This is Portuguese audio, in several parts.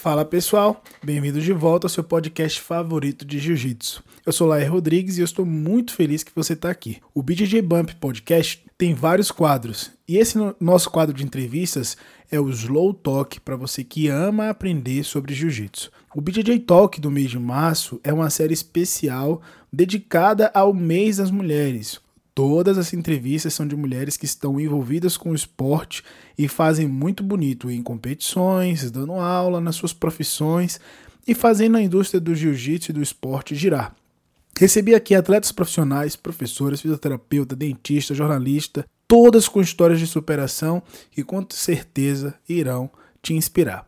Fala pessoal, bem-vindos de volta ao seu podcast favorito de Jiu-Jitsu. Eu sou Laer Rodrigues e eu estou muito feliz que você está aqui. O BJJ Bump Podcast tem vários quadros e esse nosso quadro de entrevistas é o Slow Talk para você que ama aprender sobre Jiu-Jitsu. O BJJ Talk do mês de março é uma série especial dedicada ao mês das mulheres. Todas as entrevistas são de mulheres que estão envolvidas com o esporte e fazem muito bonito em competições, dando aula nas suas profissões e fazendo a indústria do jiu-jitsu e do esporte girar. Recebi aqui atletas profissionais, professores, fisioterapeuta, dentista, jornalista, todas com histórias de superação que com certeza irão te inspirar.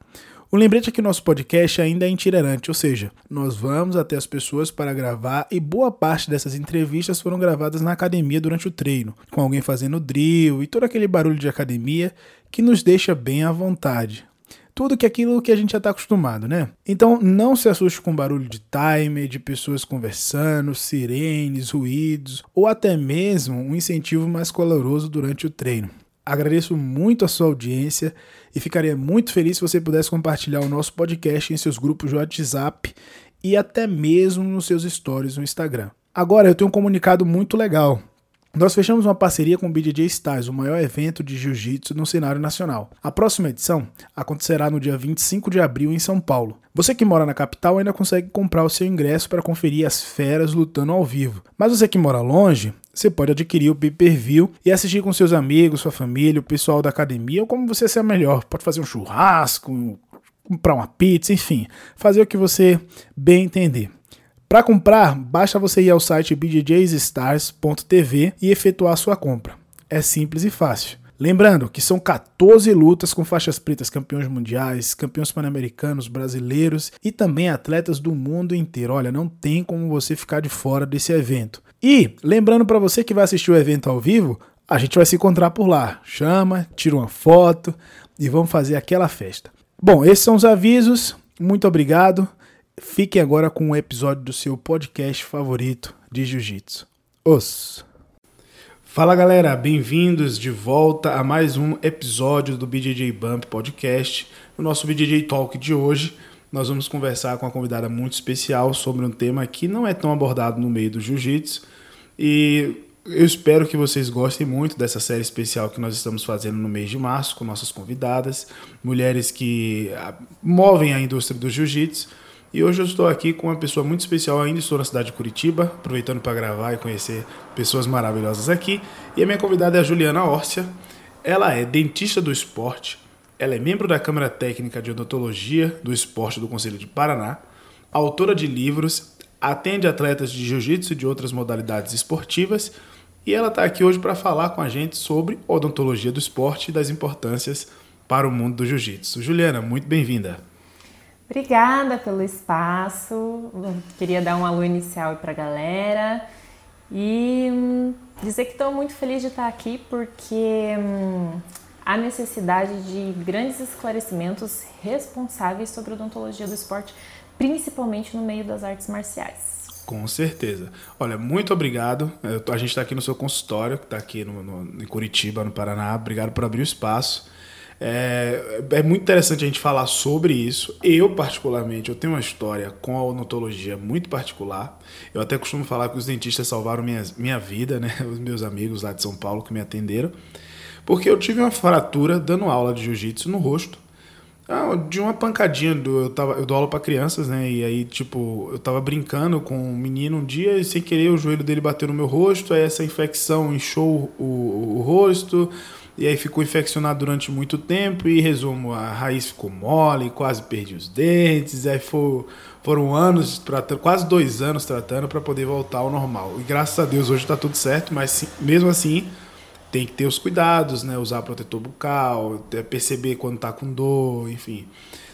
O lembrete é que nosso podcast ainda é itinerante, ou seja, nós vamos até as pessoas para gravar e boa parte dessas entrevistas foram gravadas na academia durante o treino, com alguém fazendo drill e todo aquele barulho de academia que nos deixa bem à vontade. Tudo que aquilo que a gente já está acostumado, né? Então não se assuste com barulho de timer, de pessoas conversando, sirenes, ruídos ou até mesmo um incentivo mais caloroso durante o treino. Agradeço muito a sua audiência e ficaria muito feliz se você pudesse compartilhar o nosso podcast em seus grupos de WhatsApp e até mesmo nos seus stories no Instagram. Agora eu tenho um comunicado muito legal. Nós fechamos uma parceria com o BJJ Styles, o maior evento de jiu-jitsu no cenário nacional. A próxima edição acontecerá no dia 25 de abril em São Paulo. Você que mora na capital ainda consegue comprar o seu ingresso para conferir as feras lutando ao vivo. Mas você que mora longe, você pode adquirir o pay-per-view e assistir com seus amigos, sua família, o pessoal da academia ou como você ser melhor. Pode fazer um churrasco, comprar uma pizza, enfim, fazer o que você bem entender. Para comprar, basta você ir ao site bjjstars.tv e efetuar sua compra. É simples e fácil. Lembrando que são 14 lutas com faixas pretas campeões mundiais, campeões pan-americanos, brasileiros e também atletas do mundo inteiro. Olha, não tem como você ficar de fora desse evento. E lembrando para você que vai assistir o evento ao vivo, a gente vai se encontrar por lá. Chama, tira uma foto e vamos fazer aquela festa. Bom, esses são os avisos. Muito obrigado. Fiquem agora com um episódio do seu podcast favorito de Jiu-Jitsu. Os. Fala galera, bem-vindos de volta a mais um episódio do BJJ Bump Podcast. No nosso BJJ Talk de hoje, nós vamos conversar com uma convidada muito especial sobre um tema que não é tão abordado no meio do Jiu-Jitsu e eu espero que vocês gostem muito dessa série especial que nós estamos fazendo no mês de março com nossas convidadas, mulheres que ah, movem a indústria do Jiu-Jitsu e hoje eu estou aqui com uma pessoa muito especial, ainda estou na cidade de Curitiba, aproveitando para gravar e conhecer pessoas maravilhosas aqui. E a minha convidada é a Juliana Órcia. Ela é dentista do esporte, ela é membro da Câmara Técnica de Odontologia do Esporte do Conselho de Paraná, autora de livros, atende atletas de jiu-jitsu e de outras modalidades esportivas, e ela está aqui hoje para falar com a gente sobre odontologia do esporte e das importâncias para o mundo do jiu-jitsu. Juliana, muito bem-vinda. Obrigada pelo espaço. Queria dar um alô inicial para a galera e hum, dizer que estou muito feliz de estar aqui porque hum, há necessidade de grandes esclarecimentos responsáveis sobre odontologia do esporte, principalmente no meio das artes marciais. Com certeza. Olha, muito obrigado. a gente está aqui no seu consultório, que está aqui no, no, em Curitiba, no Paraná. Obrigado por abrir o espaço. É, é muito interessante a gente falar sobre isso. Eu, particularmente, eu tenho uma história com a odontologia muito particular. Eu até costumo falar que os dentistas salvaram minha, minha vida, né? Os meus amigos lá de São Paulo que me atenderam. Porque eu tive uma fratura dando aula de jiu-jitsu no rosto. Ah, de uma pancadinha, do, eu, tava, eu dou aula para crianças, né? E aí, tipo, eu tava brincando com um menino um dia e sem querer o joelho dele bateu no meu rosto, aí essa infecção inchou o, o, o rosto, e aí ficou infeccionado durante muito tempo e resumo, a raiz ficou mole, quase perdi os dentes, aí for, foram anos tratando, quase dois anos tratando para poder voltar ao normal. E graças a Deus hoje está tudo certo, mas mesmo assim tem que ter os cuidados, né? Usar protetor bucal, perceber quando está com dor, enfim,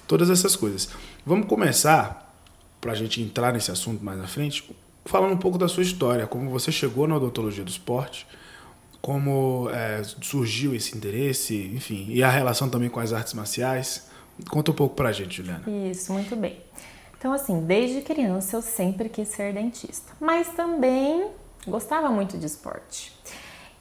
todas essas coisas. Vamos começar para a gente entrar nesse assunto mais na frente, falando um pouco da sua história, como você chegou na odontologia do esporte como é, surgiu esse interesse, enfim, e a relação também com as artes marciais. Conta um pouco pra gente, Juliana. Isso, muito bem. Então, assim, desde criança eu sempre quis ser dentista, mas também gostava muito de esporte.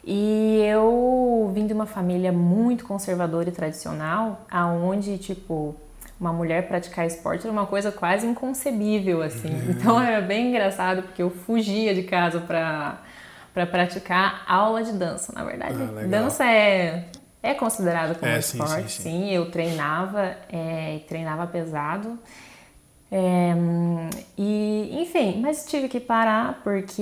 E eu vim de uma família muito conservadora e tradicional, aonde, tipo, uma mulher praticar esporte era uma coisa quase inconcebível, assim. Uhum. Então era bem engraçado, porque eu fugia de casa para para praticar aula de dança. Na verdade, ah, dança é, é considerado como é, esporte, sim, sim, sim. sim, Eu treinava é, treinava pesado. É, e enfim, mas tive que parar porque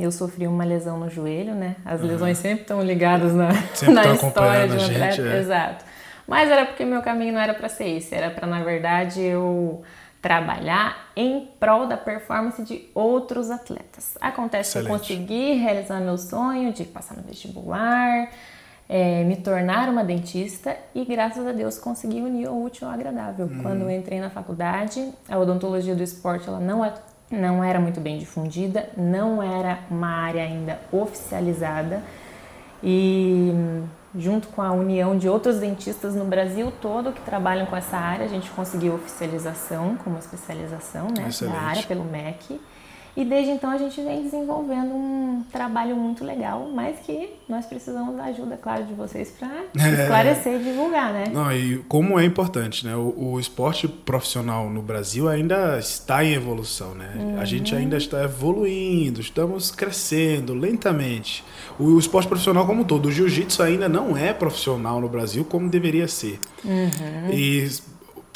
eu sofri uma lesão no joelho, né? As lesões uhum. sempre estão ligadas na, na história de um atleta. Gente, é. Exato. Mas era porque meu caminho não era para ser esse, era para na verdade eu trabalhar em prol da performance de outros atletas. Acontece Excelente. que eu consegui realizar meu sonho de passar no vestibular, é, me tornar uma dentista e graças a Deus consegui unir o útil ao agradável. Hum. Quando eu entrei na faculdade, a odontologia do esporte ela não, é, não era muito bem difundida, não era uma área ainda oficializada e junto com a união de outros dentistas no Brasil todo que trabalham com essa área, a gente conseguiu oficialização como especialização né, da área pelo MEC. E desde então a gente vem desenvolvendo um trabalho muito legal, mas que nós precisamos da ajuda, claro, de vocês para é. esclarecer e divulgar, né? Não, e como é importante, né? O, o, esporte profissional no Brasil ainda está em evolução, né? Uhum. A gente ainda está evoluindo, estamos crescendo lentamente. O, esporte profissional como um todo, o jiu-jitsu ainda não é profissional no Brasil como deveria ser. Uhum. E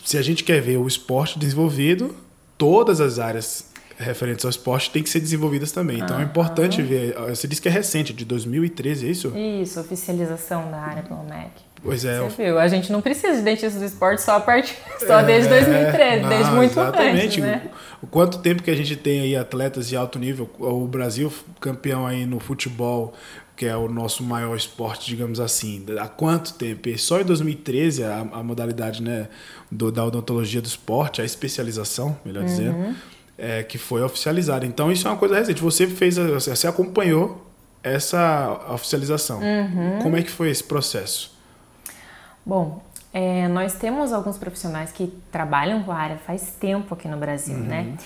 se a gente quer ver o esporte desenvolvido, todas as áreas referentes ao esporte têm que ser desenvolvidas também. Então ah, é importante ver. Você disse que é recente, de 2013, é isso? Isso, oficialização da área pelo MEC. Pois é. Você viu? A gente não precisa de dentistas do esporte só a partir, só é, desde 2013, não, desde muito exatamente. antes, né? O, quanto tempo que a gente tem aí atletas de alto nível, o Brasil campeão aí no futebol, que é o nosso maior esporte, digamos assim. Há quanto tempo? E só em 2013 a, a modalidade, né, do, da odontologia do esporte, a especialização, melhor uhum. dizendo, é, que foi oficializada. Então isso é uma coisa recente. Você fez, você acompanhou essa oficialização. Uhum. Como é que foi esse processo? Bom, é, nós temos alguns profissionais que trabalham com a área faz tempo aqui no Brasil, uhum. né?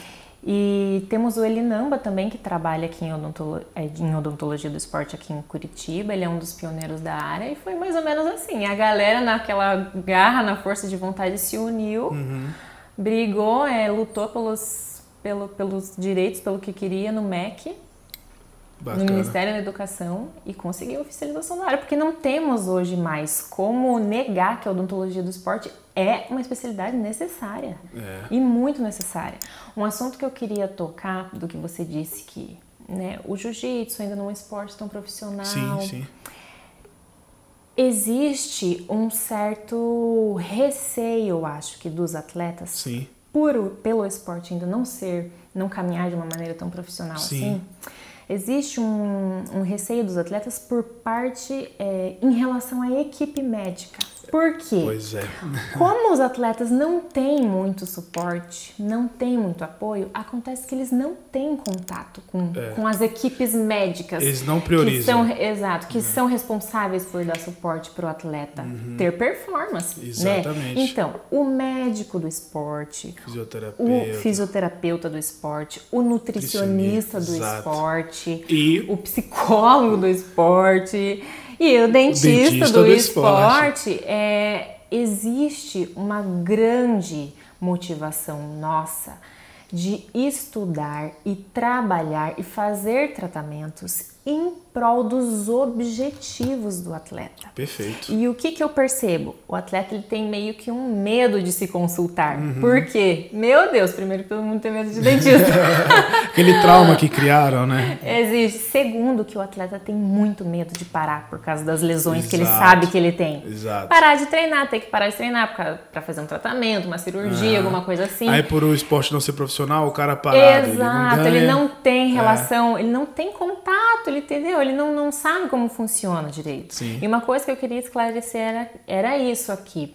E temos o Elinamba também, que trabalha aqui em, odontolo é, em, odontologia do esporte aqui em Curitiba. Ele é um dos pioneiros da área e foi mais ou menos assim. A galera, naquela garra, na força de vontade, se uniu, uhum. brigou, é, lutou pelos pelo, pelos direitos, pelo que queria no MEC, Bacana. no Ministério da Educação e conseguiu a oficialização da área, porque não temos hoje mais como negar que a odontologia do esporte é uma especialidade necessária é. e muito necessária. Um assunto que eu queria tocar do que você disse que né, o jiu-jitsu ainda não é um esporte tão profissional. Sim, sim. Existe um certo receio, eu acho, que dos atletas sim por, pelo esporte ainda não ser, não caminhar de uma maneira tão profissional Sim. assim, existe um, um, receio dos atletas por parte é, em relação à equipe médica. Por quê? Pois é. Como os atletas não têm muito suporte, não têm muito apoio, acontece que eles não têm contato com, é. com as equipes médicas. Eles não priorizam. Que são, exato, que é. são responsáveis por dar suporte para o atleta uhum. ter performance. Né? Exatamente. Né? Então, o médico do esporte, o fisioterapeuta do esporte, o nutricionista do exato. esporte, e o psicólogo do esporte e o dentista, o dentista do, do, esporte, esporte. é, existe uma grande motivação nossa de estudar e trabalhar e fazer tratamentos em prol dos objetivos do atleta. Perfeito. E o que, que eu percebo? O atleta ele tem meio que um medo de se consultar. Uhum. Por quê? Meu Deus, primeiro que todo mundo tem medo de dentista. Aquele trauma que criaram, né? Existe. Segundo, que o atleta tem muito medo de parar por causa das lesões Exato. que ele sabe que ele tem. Exato. Parar de treinar, ter que parar de treinar para fazer um tratamento, uma cirurgia, alguma coisa assim. Aí por o esporte não ser profissional, o cara parado, Exato, ele não, ele não tem relação, é. ele não tem contato, ele entendeu? Ele não, não sabe como funciona direito. Sim. E uma coisa que eu queria esclarecer era, era isso aqui.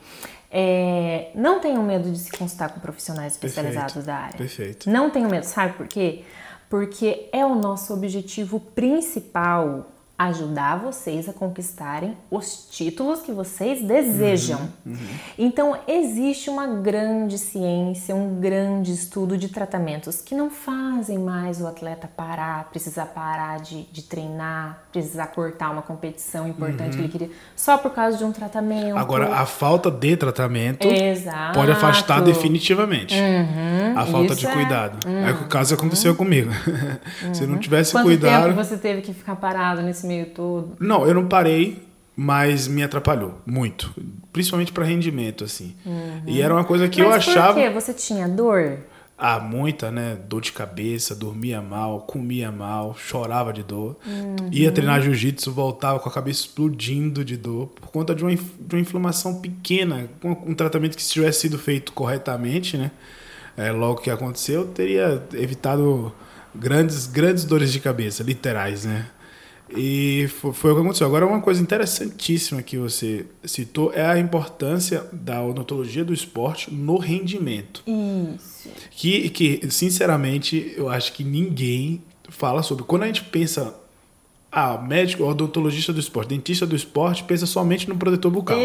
É, não tenham medo de se consultar com profissionais especializados Perfeito. da área. Perfeito. Não tenham medo, sabe por quê? Porque é o nosso objetivo principal ajudar vocês a conquistarem os títulos que vocês desejam. Uhum, uhum. Então, existe uma grande ciência, um grande estudo de tratamentos que não fazem mais o atleta parar, precisar parar de, de treinar, precisar cortar uma competição importante uhum. que ele queria, só por causa de um tratamento. Agora, a falta de tratamento Exato. pode afastar definitivamente uhum, a falta de é. cuidado. É, o caso aconteceu uhum. comigo. Se não tivesse Quanto cuidado. Tempo você teve que ficar parado nesse meio todo? Não, eu não parei, mas me atrapalhou muito, principalmente para rendimento assim. Uhum. E era uma coisa que mas eu achava. Por quê? Você tinha dor? Ah, muita, né? Dor de cabeça, dormia mal, comia mal, chorava de dor. Uhum. Ia treinar jiu-jitsu, voltava com a cabeça explodindo de dor por conta de uma, de uma inflamação pequena. Um, um tratamento que, se tivesse sido feito corretamente, né? É, logo que aconteceu, teria evitado grandes, grandes dores de cabeça, literais, né? E foi, foi, o que aconteceu. Agora, uma coisa interessantíssima que você citou é a importância da odontologia do esporte no rendimento. Isso. Que, que, sinceramente, eu acho que ninguém fala sobre. Quando a gente pensa ah, médico, odontologista do esporte, dentista do esporte, pensa somente no protetor bucal.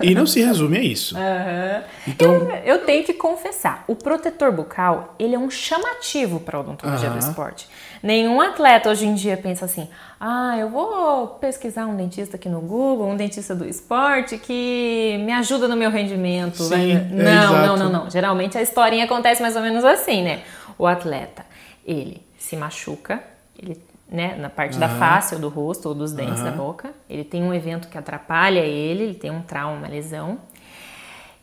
e não se resume a isso. Uhum. Então, eu, eu, tenho que confessar, o protetor bucal, ele é um chamativo para a odontologia uhum. do esporte. Nenhum atleta hoje em dia pensa assim, ah, eu vou pesquisar um dentista aqui no Google, um dentista do esporte que me ajuda no meu rendimento. Sim, é não, é não, não, não. Geralmente a historinha acontece mais ou menos assim, né? O atleta, ele se machuca, ele né, na parte uhum. da face ou do rosto ou dos dentes uhum. da boca. Ele tem um evento que atrapalha ele, ele tem um trauma, uma lesão.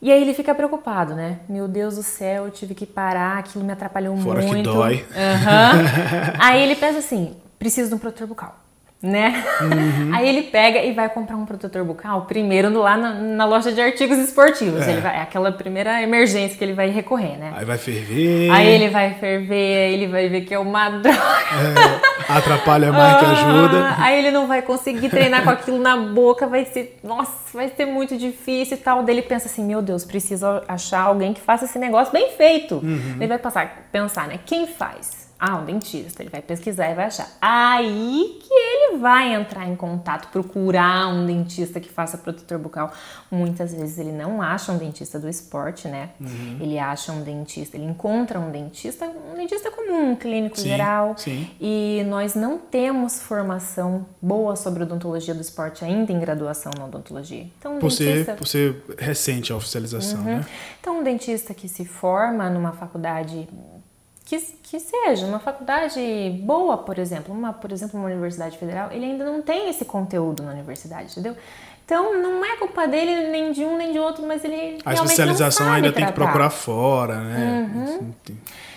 E aí ele fica preocupado, né? Meu Deus do céu, eu tive que parar, aquilo me atrapalhou Fora muito. que dói. Uhum. aí ele pensa assim, preciso de um protetor bucal né? Uhum. Aí ele pega e vai comprar um protetor bucal primeiro lá na, na loja de artigos esportivos. É. Ele vai, é aquela primeira emergência que ele vai recorrer, né? Aí vai ferver. Aí ele vai ferver, ele vai ver que é uma droga. É, atrapalha mais que ajuda. Aí ele não vai conseguir treinar com aquilo na boca, vai ser, nossa, vai ser muito difícil e tal. Daí ele pensa assim, meu Deus, preciso achar alguém que faça esse negócio bem feito. Uhum. Ele vai passar, pensar, né? Quem faz? Ah, um dentista. Ele vai pesquisar e vai achar. Aí que ele vai entrar em contato, procurar um dentista que faça protetor bucal. Muitas vezes ele não acha um dentista do esporte, né? Uhum. Ele acha um dentista, ele encontra um dentista, um dentista comum, um clínico sim, geral. Sim. E nós não temos formação boa sobre odontologia do esporte ainda em graduação na odontologia. Então, um por, dentista... ser, por ser recente a oficialização, uhum. né? Então, um dentista que se forma numa faculdade que, que seja uma faculdade boa, por exemplo, uma, por exemplo, uma universidade federal, ele ainda não tem esse conteúdo na universidade, entendeu? Então não é culpa dele nem de um nem de outro, mas ele a especialização ainda tratar. tem que procurar fora, né? Uhum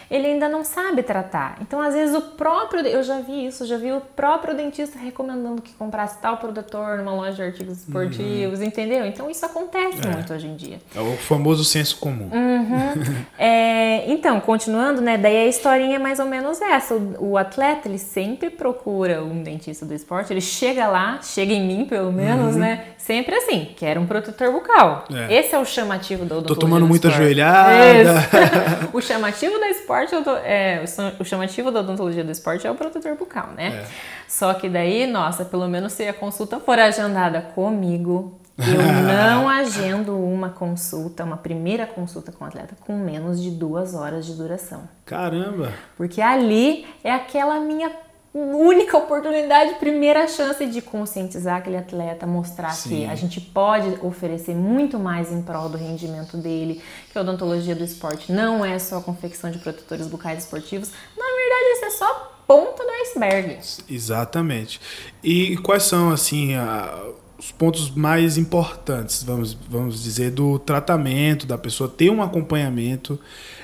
ele ainda não sabe tratar. Então, às vezes, o próprio. Eu já vi isso, já vi o próprio dentista recomendando que comprasse tal protetor numa loja de artigos esportivos, uhum. entendeu? Então, isso acontece é. muito hoje em dia. É o famoso senso comum. Uhum. é, então, continuando, né? Daí a historinha é mais ou menos essa. O, o, atleta, ele sempre procura um dentista do esporte, ele chega lá, chega em mim, pelo menos, uhum. né? Sempre assim, quer um protetor bucal. É. Esse é o chamativo do odontologia Tô tomando muita joelhada. o chamativo da esporte esporte, é, o chamativo da odontologia do esporte é o protetor bucal, né? É. Só que daí, nossa, pelo menos se a consulta for agendada comigo, eu não agendo uma consulta, uma primeira consulta com o atleta com menos de duas horas de duração. Caramba! Porque ali é aquela minha única oportunidade, primeira chance de conscientizar aquele atleta, mostrar Sim. que a gente pode oferecer muito mais em prol do rendimento dele, que a odontologia do esporte não é só a confecção de protetores bucais esportivos. Na verdade, isso é só ponta do iceberg. Exatamente. E quais são, assim, a, os pontos mais importantes, vamos, vamos dizer, do tratamento, da pessoa ter um acompanhamento?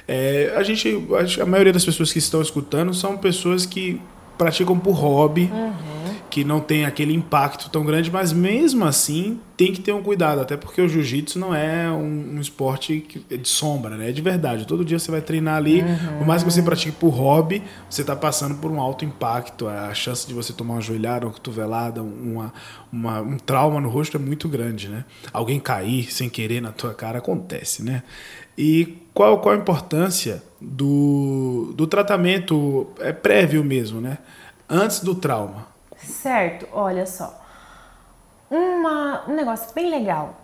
É, a gente, a maioria das pessoas que estão escutando são pessoas que praticam por hobby, uhum. que não tem aquele impacto tão grande, mas mesmo assim tem que ter um cuidado, até porque o jiu-jitsu não é um, um, esporte de sombra, né? É de verdade. Todo dia você vai treinar ali, uhum. por mais que você pratique por hobby, você está passando por um alto impacto. A chance de você tomar uma joelhada, uma cotovelada, uma, uma, um trauma no rosto é muito grande, né? Alguém cair sem querer na tua cara acontece, né? E qual, qual a importância do, do tratamento é prévio mesmo, né? Antes do trauma. Certo, olha só. Uma, um negócio bem legal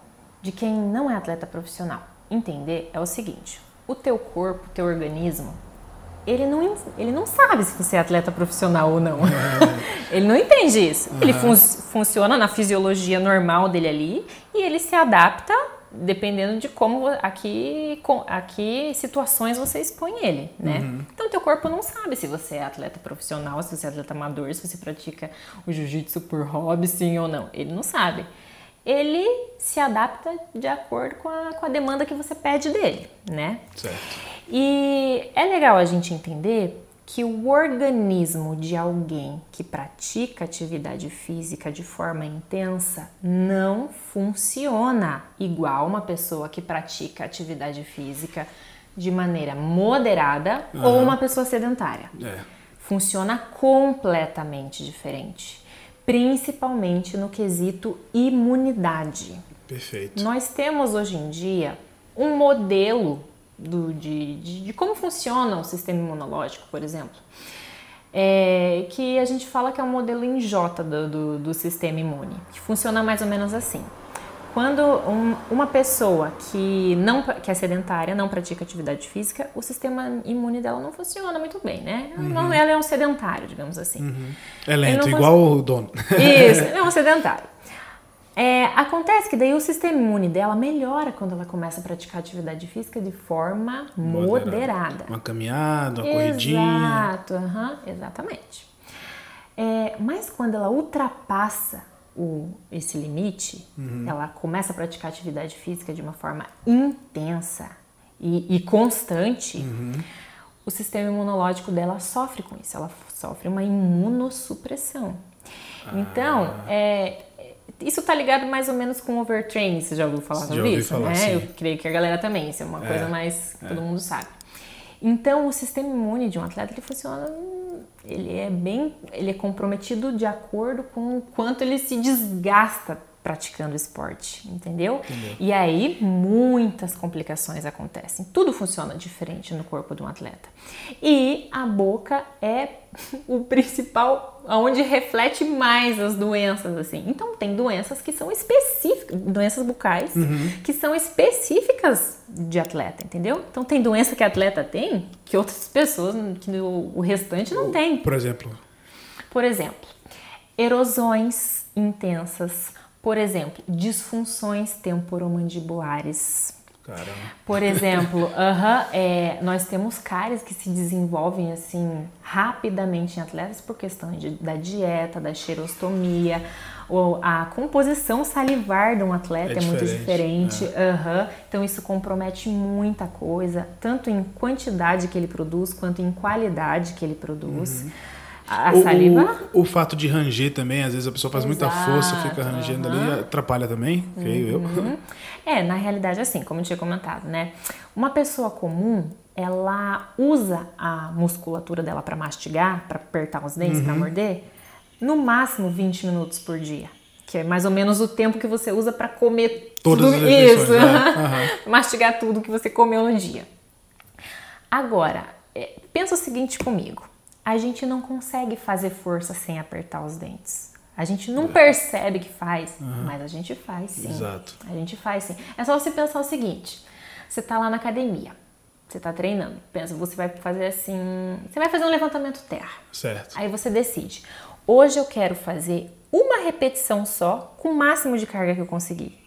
de quem não é atleta profissional entender é o seguinte: o teu corpo, o teu organismo, ele não, ele não sabe se você é atleta profissional ou não. Ele não entende isso. Uhum. Ele fun funciona na fisiologia normal dele ali e ele se adapta dependendo de como aqui aqui situações você expõe ele, né? Uhum. Então teu corpo não sabe se você é atleta profissional, se você é atleta amador, se você pratica o jiu-jitsu por hobby, sim ou não. Ele não sabe. Ele se adapta de acordo com a, com a demanda que você pede dele, né? Certo. E é legal a gente entender que o organismo de alguém que pratica atividade física de forma intensa não funciona igual uma pessoa que pratica atividade física de maneira moderada uhum. ou uma pessoa sedentária. É. Funciona completamente diferente, principalmente no quesito imunidade. Perfeito. Nós temos hoje em dia um modelo do, de, de, de, como funciona o sistema imunológico, por exemplo. É, que a gente fala que é um modelo em J do, do, do sistema imune, que funciona mais ou menos assim. Quando um, uma pessoa que não que é sedentária, não pratica atividade física, o sistema imune dela não funciona muito bem, né? Uhum. Não, ela é um sedentário, digamos assim. Uhum. É lento, igual o dono. Isso, é um sedentário. É, acontece que daí o sistema imune dela melhora quando ela começa a praticar atividade física de forma moderada. moderada. Uma caminhada, uma corridinha. Exato, uhum, exatamente. É, mas quando ela ultrapassa o, esse limite, uhum. ela começa a praticar atividade física de uma forma intensa e, e constante, uhum. o sistema imunológico dela sofre com isso. Ela sofre uma imunossupressão. Ah. Então, é, isso tá ligado mais ou menos com overtraining, você já ouviu falar sobre isso? Falar, né? Sim. Eu creio que a galera também, isso é uma é, coisa mais que é. todo mundo sabe. Então, o sistema imune de um atleta ele funciona, ele é bem, ele é comprometido de acordo com o quanto ele se desgasta praticando esporte, entendeu? entendeu? E aí muitas complicações acontecem. Tudo funciona diferente no corpo de um atleta. E a boca é o principal, onde reflete mais as doenças, assim. Então tem doenças que são específicas, doenças bucais, uhum. que são específicas de atleta, entendeu? Então tem doença que atleta tem que outras pessoas, que o restante não tem. Por exemplo? Por exemplo, erosões intensas, por exemplo, disfunções temporomandibulares. Caramba. Por exemplo, uh -huh, é, nós temos cáries que se desenvolvem assim rapidamente em atletas por questão de, da dieta, da xerostomia, ou a composição salivar de um atleta é, é muito diferente. É. Uh -huh, então isso compromete muita coisa, tanto em quantidade que ele produz quanto em qualidade que ele produz. Uhum. A o, saliva? O, o, fato de ranger também, às vezes a pessoa faz Exato, muita força, fica rangendo uhum. ali, atrapalha também, creio uhum. eu. É, na realidade, assim, como eu tinha comentado, né? Uma pessoa comum, ela usa a musculatura dela para mastigar, para apertar os dentes, uhum. para morder, no máximo 20 minutos por dia. Que é mais ou menos o tempo que você usa para comer Todas tudo isso. Né? Mastigar tudo que você comeu no dia. Agora, é, pensa o seguinte comigo a gente não consegue fazer força sem apertar os dentes. A gente não é. percebe que faz, uhum. mas a gente faz sim. Exato. A gente faz sim. É só você pensar o seguinte: você tá lá na academia, você tá treinando, pensa, você vai fazer assim, você vai fazer um levantamento terra. Certo. Aí você decide: hoje eu quero fazer uma repetição só com o máximo de carga que eu conseguir.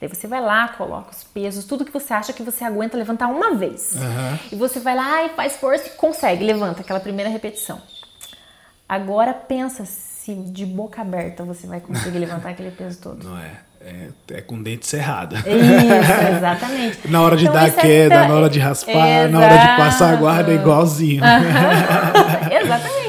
Daí você vai lá, coloca os pesos, tudo que você acha que você aguenta levantar uma vez. Uhum. E você vai lá e faz força e consegue, levanta aquela primeira repetição. Agora pensa se de boca aberta você vai conseguir levantar aquele peso todo. Não é. É, é, com dente cerrado. Isso, exatamente. na hora de então, dar queda, é... na hora de raspar, Exato. na hora de passar a guarda, é igualzinho. exatamente.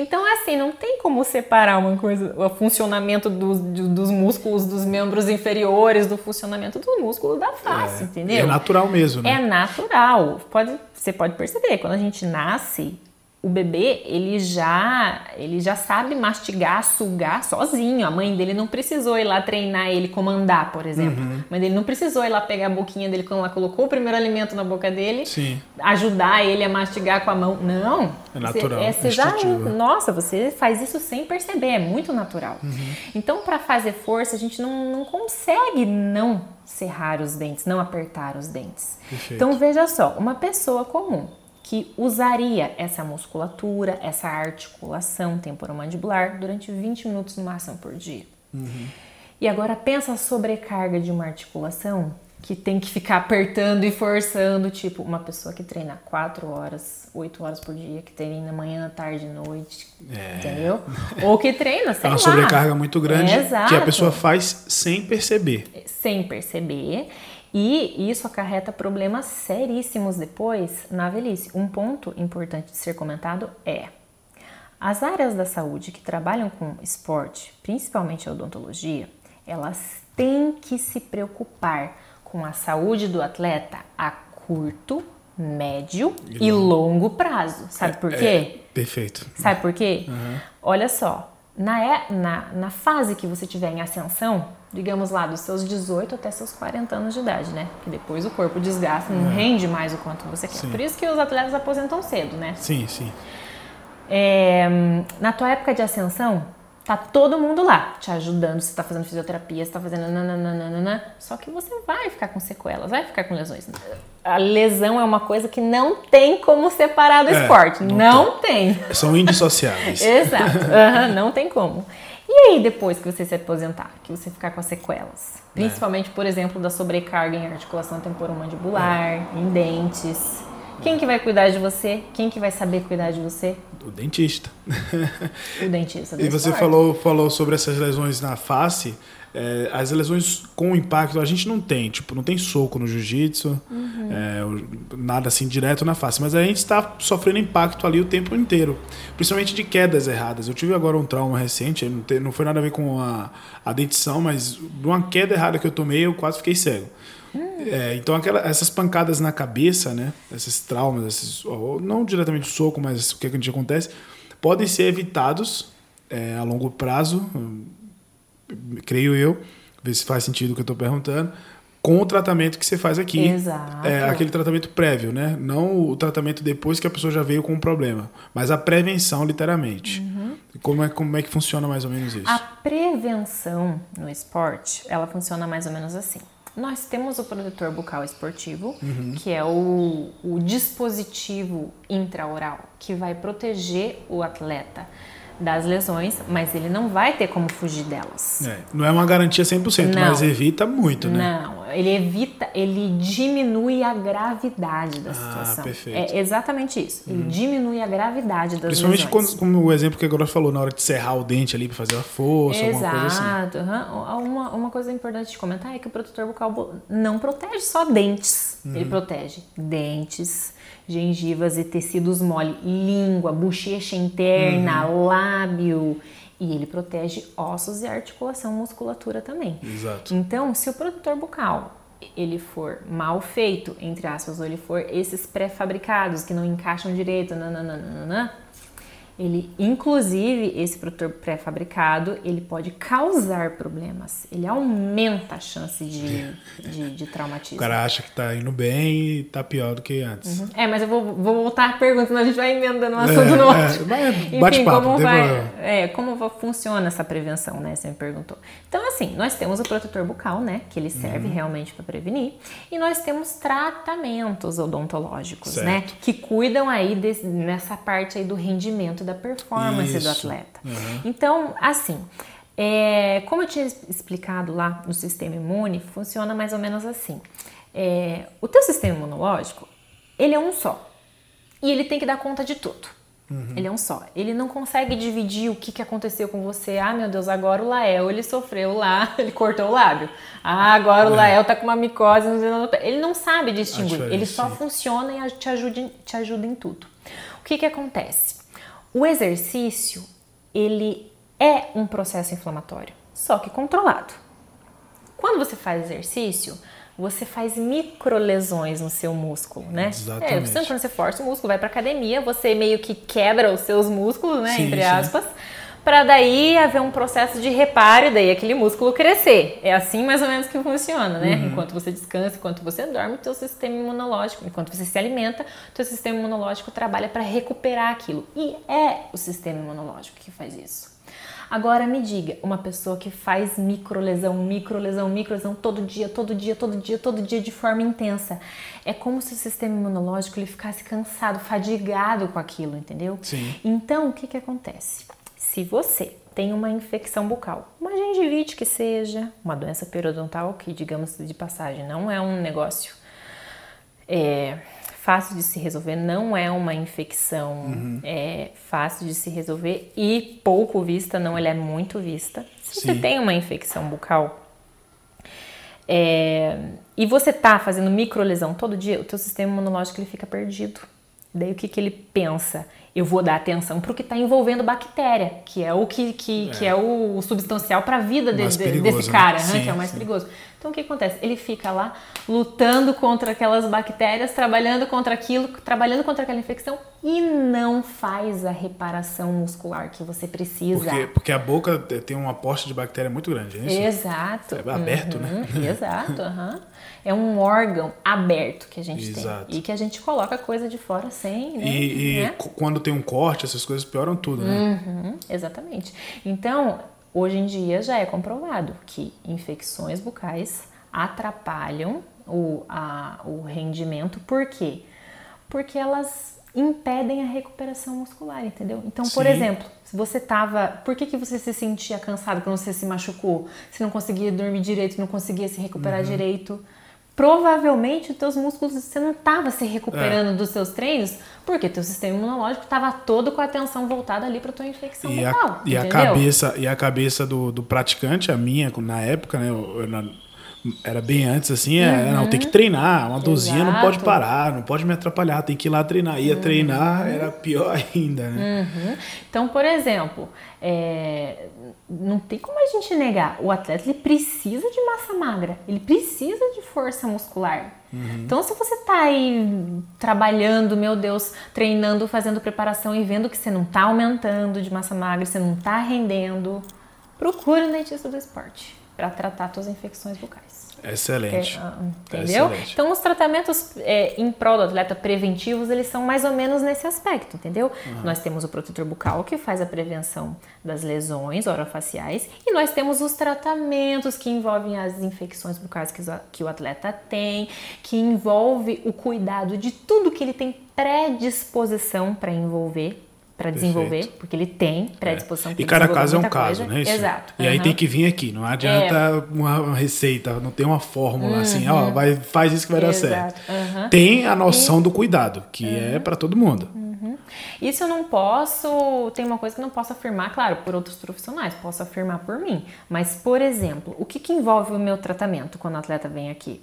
Então, assim, não tem como separar uma coisa, o funcionamento dos, dos músculos dos membros inferiores do funcionamento do músculo da face, é, entendeu? É natural mesmo, né? É natural. Pode, você pode perceber, quando a gente nasce, o bebê, ele já, ele já sabe mastigar, sugar sozinho. A mãe dele não precisou ir lá treinar ele comandar, por exemplo. Uhum. A mãe dele não precisou ir lá pegar a boquinha dele quando ela colocou o primeiro alimento na boca dele, Sim. ajudar ele a mastigar com a mão. Não. É natural. Você, é, você já, nossa, você faz isso sem perceber, é muito natural. Uhum. Então, para fazer força, a gente não, não consegue não cerrar os dentes, não apertar os dentes. Perfeito. Então, veja só, uma pessoa comum que usaria essa musculatura, essa articulação temporomandibular durante 20 minutos no máximo por dia. Uhum. E agora pensa a sobrecarga de uma articulação que tem que ficar apertando e forçando, tipo uma pessoa que treina 4 horas, 8 horas por dia, que treina manhã, tarde, noite, é. entendeu? Ou que treina, sei é uma lá. sobrecarga muito grande Exato. que a pessoa faz sem perceber. Sem perceber. E isso acarreta problemas seríssimos depois na velhice. Um ponto importante de ser comentado é: as áreas da saúde que trabalham com esporte, principalmente a odontologia, elas têm que se preocupar com a saúde do atleta a curto, médio e, e longo prazo. Sabe por quê? É, perfeito. Sabe por quê? Uhum. Olha só, na, é, na, na fase que você tiver em ascensão, digamos lá, dos seus 18 até seus 40 anos de idade, né? Que depois o corpo desgasta, não rende mais o quanto você quer. Sim. Por isso que os atletas aposentam cedo, né? Sim, sim. É, na tua época de ascensão, tá todo mundo lá te ajudando, você tá fazendo fisioterapia, você tá fazendo nananana, só que você vai ficar com sequelas, vai ficar com lesões. A lesão é uma coisa que não tem como separar do É, esporte, não não, tem. São indissociáveis. Exato, Aham, não tem como. E aí, depois que você se aposentar, que você ficar com as sequelas? Principalmente, por exemplo, da sobrecarga em articulação temporomandibular, em dentes. Quem que vai cuidar de você? Quem que vai saber cuidar de você? O dentista. O dentista. E você falou, falou sobre essas lesões na face. É, as lesões com impacto a gente não tem, tipo, não tem soco no jiu-jitsu, Uhum. é, nada assim direto na face, mas a gente está sofrendo impacto ali o tempo inteiro, principalmente de quedas erradas. Eu tive agora um trauma recente, não, tem- não foi nada a ver com a, a dentição, mas de uma queda errada que eu tomei, eu quase fiquei cego. É, então aquela, essas pancadas na cabeça, né, esses traumas, esses, não diretamente o soco, mas o que, é que a gente acontece, podem ser evitados é, a longo prazo, hum, creio eu, ver se faz sentido o que eu estou perguntando, com o tratamento que você faz aqui. Exato. É, aquele tratamento prévio, né? Não o tratamento depois que a pessoa já veio com um problema, mas a prevenção, literalmente. Como, é, como é que funciona mais ou menos isso? Uhum. A prevenção no esporte, ela funciona mais ou menos assim. Nós temos o protetor bucal esportivo, Uhum. que é o, o dispositivo intraoral que vai proteger o atleta das lesões, mas ele não vai ter como fugir delas. É, não é uma garantia 100%, Não. mas evita muito, né? Não, ele evita, ele diminui a gravidade da situação. perfeito. É exatamente isso. Ele diminui a gravidade das Principalmente lesões. quando, como o exemplo que a Agora falou, na hora de serrar o dente ali para fazer a força, alguma coisa assim. Exato. aham. Uma, uma coisa importante de comentar é que o protetor bucal bu- não protege só dentes. Ele Uhum. protege dentes, gengivas e tecidos mole, língua, bochecha interna, Uhum. lábio. E ele protege ossos e articulação, musculatura também. Exato. Então, se o protetor bucal ele for mal feito, entre aspas, ou ele for esses pré-fabricados que não encaixam direito, nananana, ele, inclusive, esse protetor pré-fabricado, ele pode causar problemas. Ele aumenta a chance de, de, de O traumatismo. cara acha que tá indo bem e tá pior do que antes. É, mas eu vou, vou voltar à pergunta, senão a gente vai emendando um assunto no é, outro. mas Enfim, bate-papo, como vai, é, como funciona essa prevenção, né? Você me perguntou. Então, assim, nós temos o protetor bucal, né? Que ele serve Uhum. realmente para prevenir. E nós temos tratamentos odontológicos, Certo. né? Que cuidam aí desse- nessa parte aí do rendimento da performance do Isso. atleta. Uhum. Então, assim, é, como eu tinha explicado lá no sistema imune, funciona mais ou menos assim. É, o teu sistema imunológico, ele é um só. E ele tem que dar conta de tudo. Ele é um só. Ele não consegue dividir o que, que aconteceu com você. Ah, meu Deus, agora o Lael, ele sofreu lá, ele cortou o lábio. Ah, agora o Lael tá com uma micose. Ele não sabe distinguir. Ele só funciona e te ajuda, em- te ajuda em tudo. O que que acontece? O exercício, ele é um processo inflamatório, só que controlado. Quando você faz exercício, você faz microlesões no seu músculo, né? Exatamente. É, você, quando você força o músculo, vai pra academia, você meio que quebra os seus músculos, né? Sim, entre sim. Para daí haver um processo de reparo e daí aquele músculo crescer. É assim mais ou menos que funciona, né? Uhum. Enquanto você descansa, enquanto você dorme, o teu sistema imunológico, enquanto você se alimenta, o teu sistema imunológico trabalha para recuperar aquilo. E é o sistema imunológico que faz isso. Agora me diga, uma pessoa que faz microlesão, microlesão, microlesão todo dia, todo dia, todo dia, todo dia de forma intensa. É como se o sistema imunológico ele ficasse cansado, fadigado com aquilo, entendeu? Sim. Então, o que que acontece? Se você tem uma infecção bucal, uma gengivite que seja, uma doença periodontal, que digamos de passagem não é um negócio é, fácil de se resolver, não é uma infecção é fácil de se resolver e pouco vista, não, ele é muito vista. Se você Sim. tem uma infecção bucal é, e você tá fazendo microlesão todo dia, o teu sistema imunológico ele fica perdido. Daí o que, que ele pensa? Eu vou dar atenção para o que está envolvendo bactéria, que é o que, que, que é o substancial para a vida de- de- desse né? cara, né, Sim, que é o mais sim. perigoso. Então o que acontece? Ele fica lá lutando contra aquelas bactérias, trabalhando contra aquilo, trabalhando contra aquela infecção e não faz a reparação muscular que você precisa. Porque, porque a boca tem um aporte de bactéria muito grande, é isso? Exato. É aberto, né? Uhum, Exato, aham. É um órgão aberto que a gente Exato. tem. E que a gente coloca coisa de fora sem, né? E, e né? quando tem um corte, essas coisas pioram tudo, né? Uhum, exatamente. Então, hoje em dia já é comprovado que infecções bucais atrapalham o, a- o rendimento. Por quê? Porque elas impedem a recuperação muscular, entendeu? Então, por Sim. exemplo, se você tava. Por que, que você se sentia cansado quando você se machucou? Se não conseguia dormir direito, não conseguia se recuperar Uhum. direito? Provavelmente os teus músculos você não estava se recuperando dos seus treinos, porque teu sistema imunológico estava todo com a atenção voltada ali para tua infecção E a, bucal. e a cabeça, e a cabeça do, do praticante, a minha, na época, né? eu- eu era bem antes, assim, é, não, tem que treinar, uma dorzinha não pode Uhum. Parar, não pode me atrapalhar, tem que ir lá treinar. Ia treinar, era pior ainda, né? Uhum. Então, por exemplo, é, não tem como a gente negar, o atleta ele precisa de massa magra, ele precisa de força muscular. Uhum. Então, se você tá aí trabalhando, meu Deus, treinando, fazendo preparação e vendo que você não tá aumentando de massa magra, você não tá rendendo, procure um dentista do esporte para tratar suas infecções bucais. Excelente. Ah, Entendeu? Excelente. Então, os tratamentos é, em prol do atleta preventivos, eles são mais ou menos nesse aspecto, entendeu? Nós temos o protetor bucal, que faz a prevenção das lesões orofaciais, e nós temos os tratamentos que envolvem as infecções bucais que, que o atleta tem, que envolve o cuidado de tudo que ele tem predisposição para envolver, para desenvolver, porque ele tem predisposição para E cada caso é um caso, coisa. né? Isso? Exato. E aí Aham. É. tem que vir aqui, não adianta uma uma receita, não tem uma fórmula assim, ó, vai, faz isso que vai dar Uhum. Exato. certo. Aham. Tem a noção do cuidado, que é para todo mundo. Isso eu não posso, tem uma coisa que eu não posso afirmar, claro, por outros profissionais, posso afirmar por mim. Mas, por exemplo, o que, que envolve o meu tratamento quando o atleta vem aqui?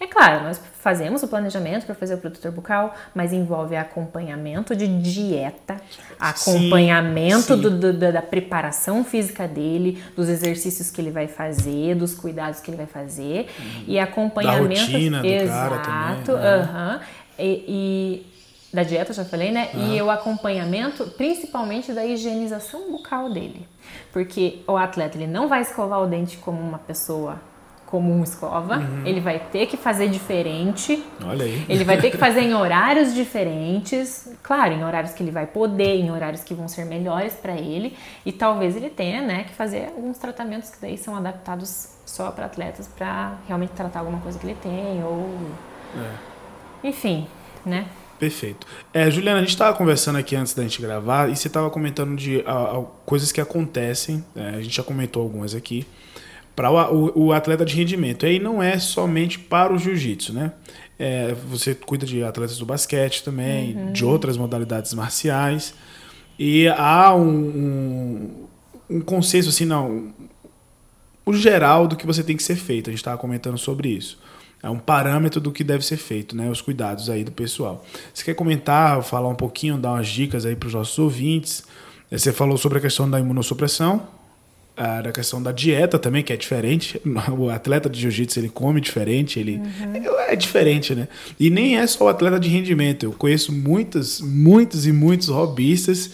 É claro, nós fazemos o planejamento para fazer o protetor bucal, mas envolve acompanhamento de dieta, acompanhamento sim. do- do- da, da preparação física dele, dos exercícios que ele vai fazer, dos cuidados que ele vai fazer e acomompanhamento. rotina do cara Exato, também, né? aham. E, e- da dieta, já falei, né? E o acompanhamento, principalmente da higienização bucal dele. Porque o atleta ele não vai escovar o dente como uma pessoa comum escova, Uhum. ele vai ter que fazer diferente. Olha aí. Ele vai ter que fazer em horários diferentes, claro, em horários que ele vai poder, em horários que vão ser melhores para ele, e talvez ele tenha, né, que fazer alguns tratamentos que daí são adaptados só para atletas para realmente tratar alguma coisa que ele tem ou É. enfim, né? Perfeito. É, Juliana, a gente estava conversando aqui antes da gente gravar e você estava comentando de ah, ah, coisas que acontecem, é, a gente já comentou algumas aqui, para o, o- atleta de rendimento. E aí não é somente para o jiu-jitsu, né? É, você cuida de atletas do basquete também, de outras modalidades marciais. E há um, um, um consenso assim, não, o geral do que você tem que ser feito. A gente estava comentando sobre isso. É um parâmetro do que deve ser feito, né? Os cuidados aí do pessoal. Você quer comentar, falar um pouquinho, dar umas dicas aí para os nossos ouvintes? Você falou sobre a questão da imunossupressão. Ah, da questão da dieta também, que é diferente. O atleta de jiu-jitsu ele come diferente, ele uhum. é diferente, né? E nem é só o atleta de rendimento. Eu conheço muitas, muitos e muitos robistas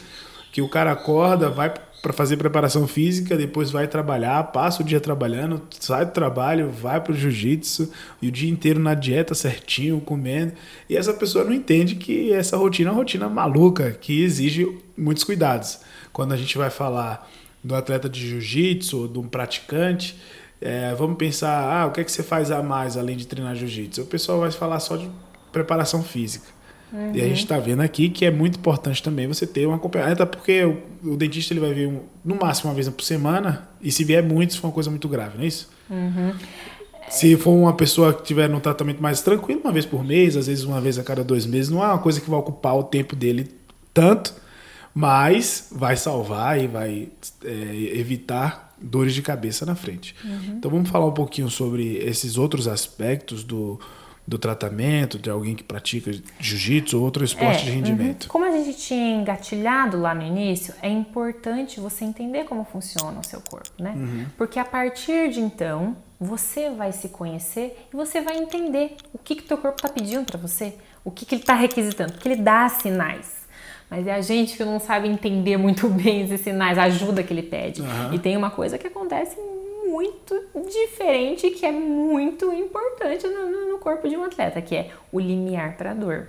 que o cara acorda, vai para fazer preparação física, depois vai trabalhar, passa o dia trabalhando, sai do trabalho, vai para o jiu-jitsu e o dia inteiro na dieta certinho, comendo. E essa pessoa não entende que essa rotina é uma rotina maluca, que exige muitos cuidados. Quando a gente vai falar do atleta de jiu-jitsu ou de um praticante, é, vamos pensar, ah, o que é que você faz a mais além de treinar jiu-jitsu? O pessoal vai falar só de preparação física. Uhum. E a gente está vendo aqui que é muito importante também você ter um acompanhamento, até porque o, o, dentista ele vai ver um, no máximo uma vez por semana, e se vier muito, se for uma coisa muito grave, não é isso? Uhum. Se for uma pessoa que tiver num tratamento mais tranquilo, uma vez por mês, às vezes uma vez a cada dois meses, não é uma coisa que vai ocupar o tempo dele tanto, mas vai salvar e vai é, evitar dores de cabeça na frente. Uhum. Então vamos falar um pouquinho sobre esses outros aspectos do, do tratamento de alguém que pratica jiu-jitsu ou outro esporte é, de rendimento. Uhum. Como a gente tinha engatilhado lá no início, é importante você entender como funciona o seu corpo, né? Uhum. Porque a partir de então, você vai se conhecer e você vai entender o que que teu corpo está pedindo para você, o que que ele está requisitando, porque ele dá sinais. Mas é a gente que não sabe entender muito bem esses sinais, a ajuda que ele pede. Uhum. E tem uma coisa que acontece muito diferente que é muito importante no, no corpo de um atleta, que é o limiar para dor.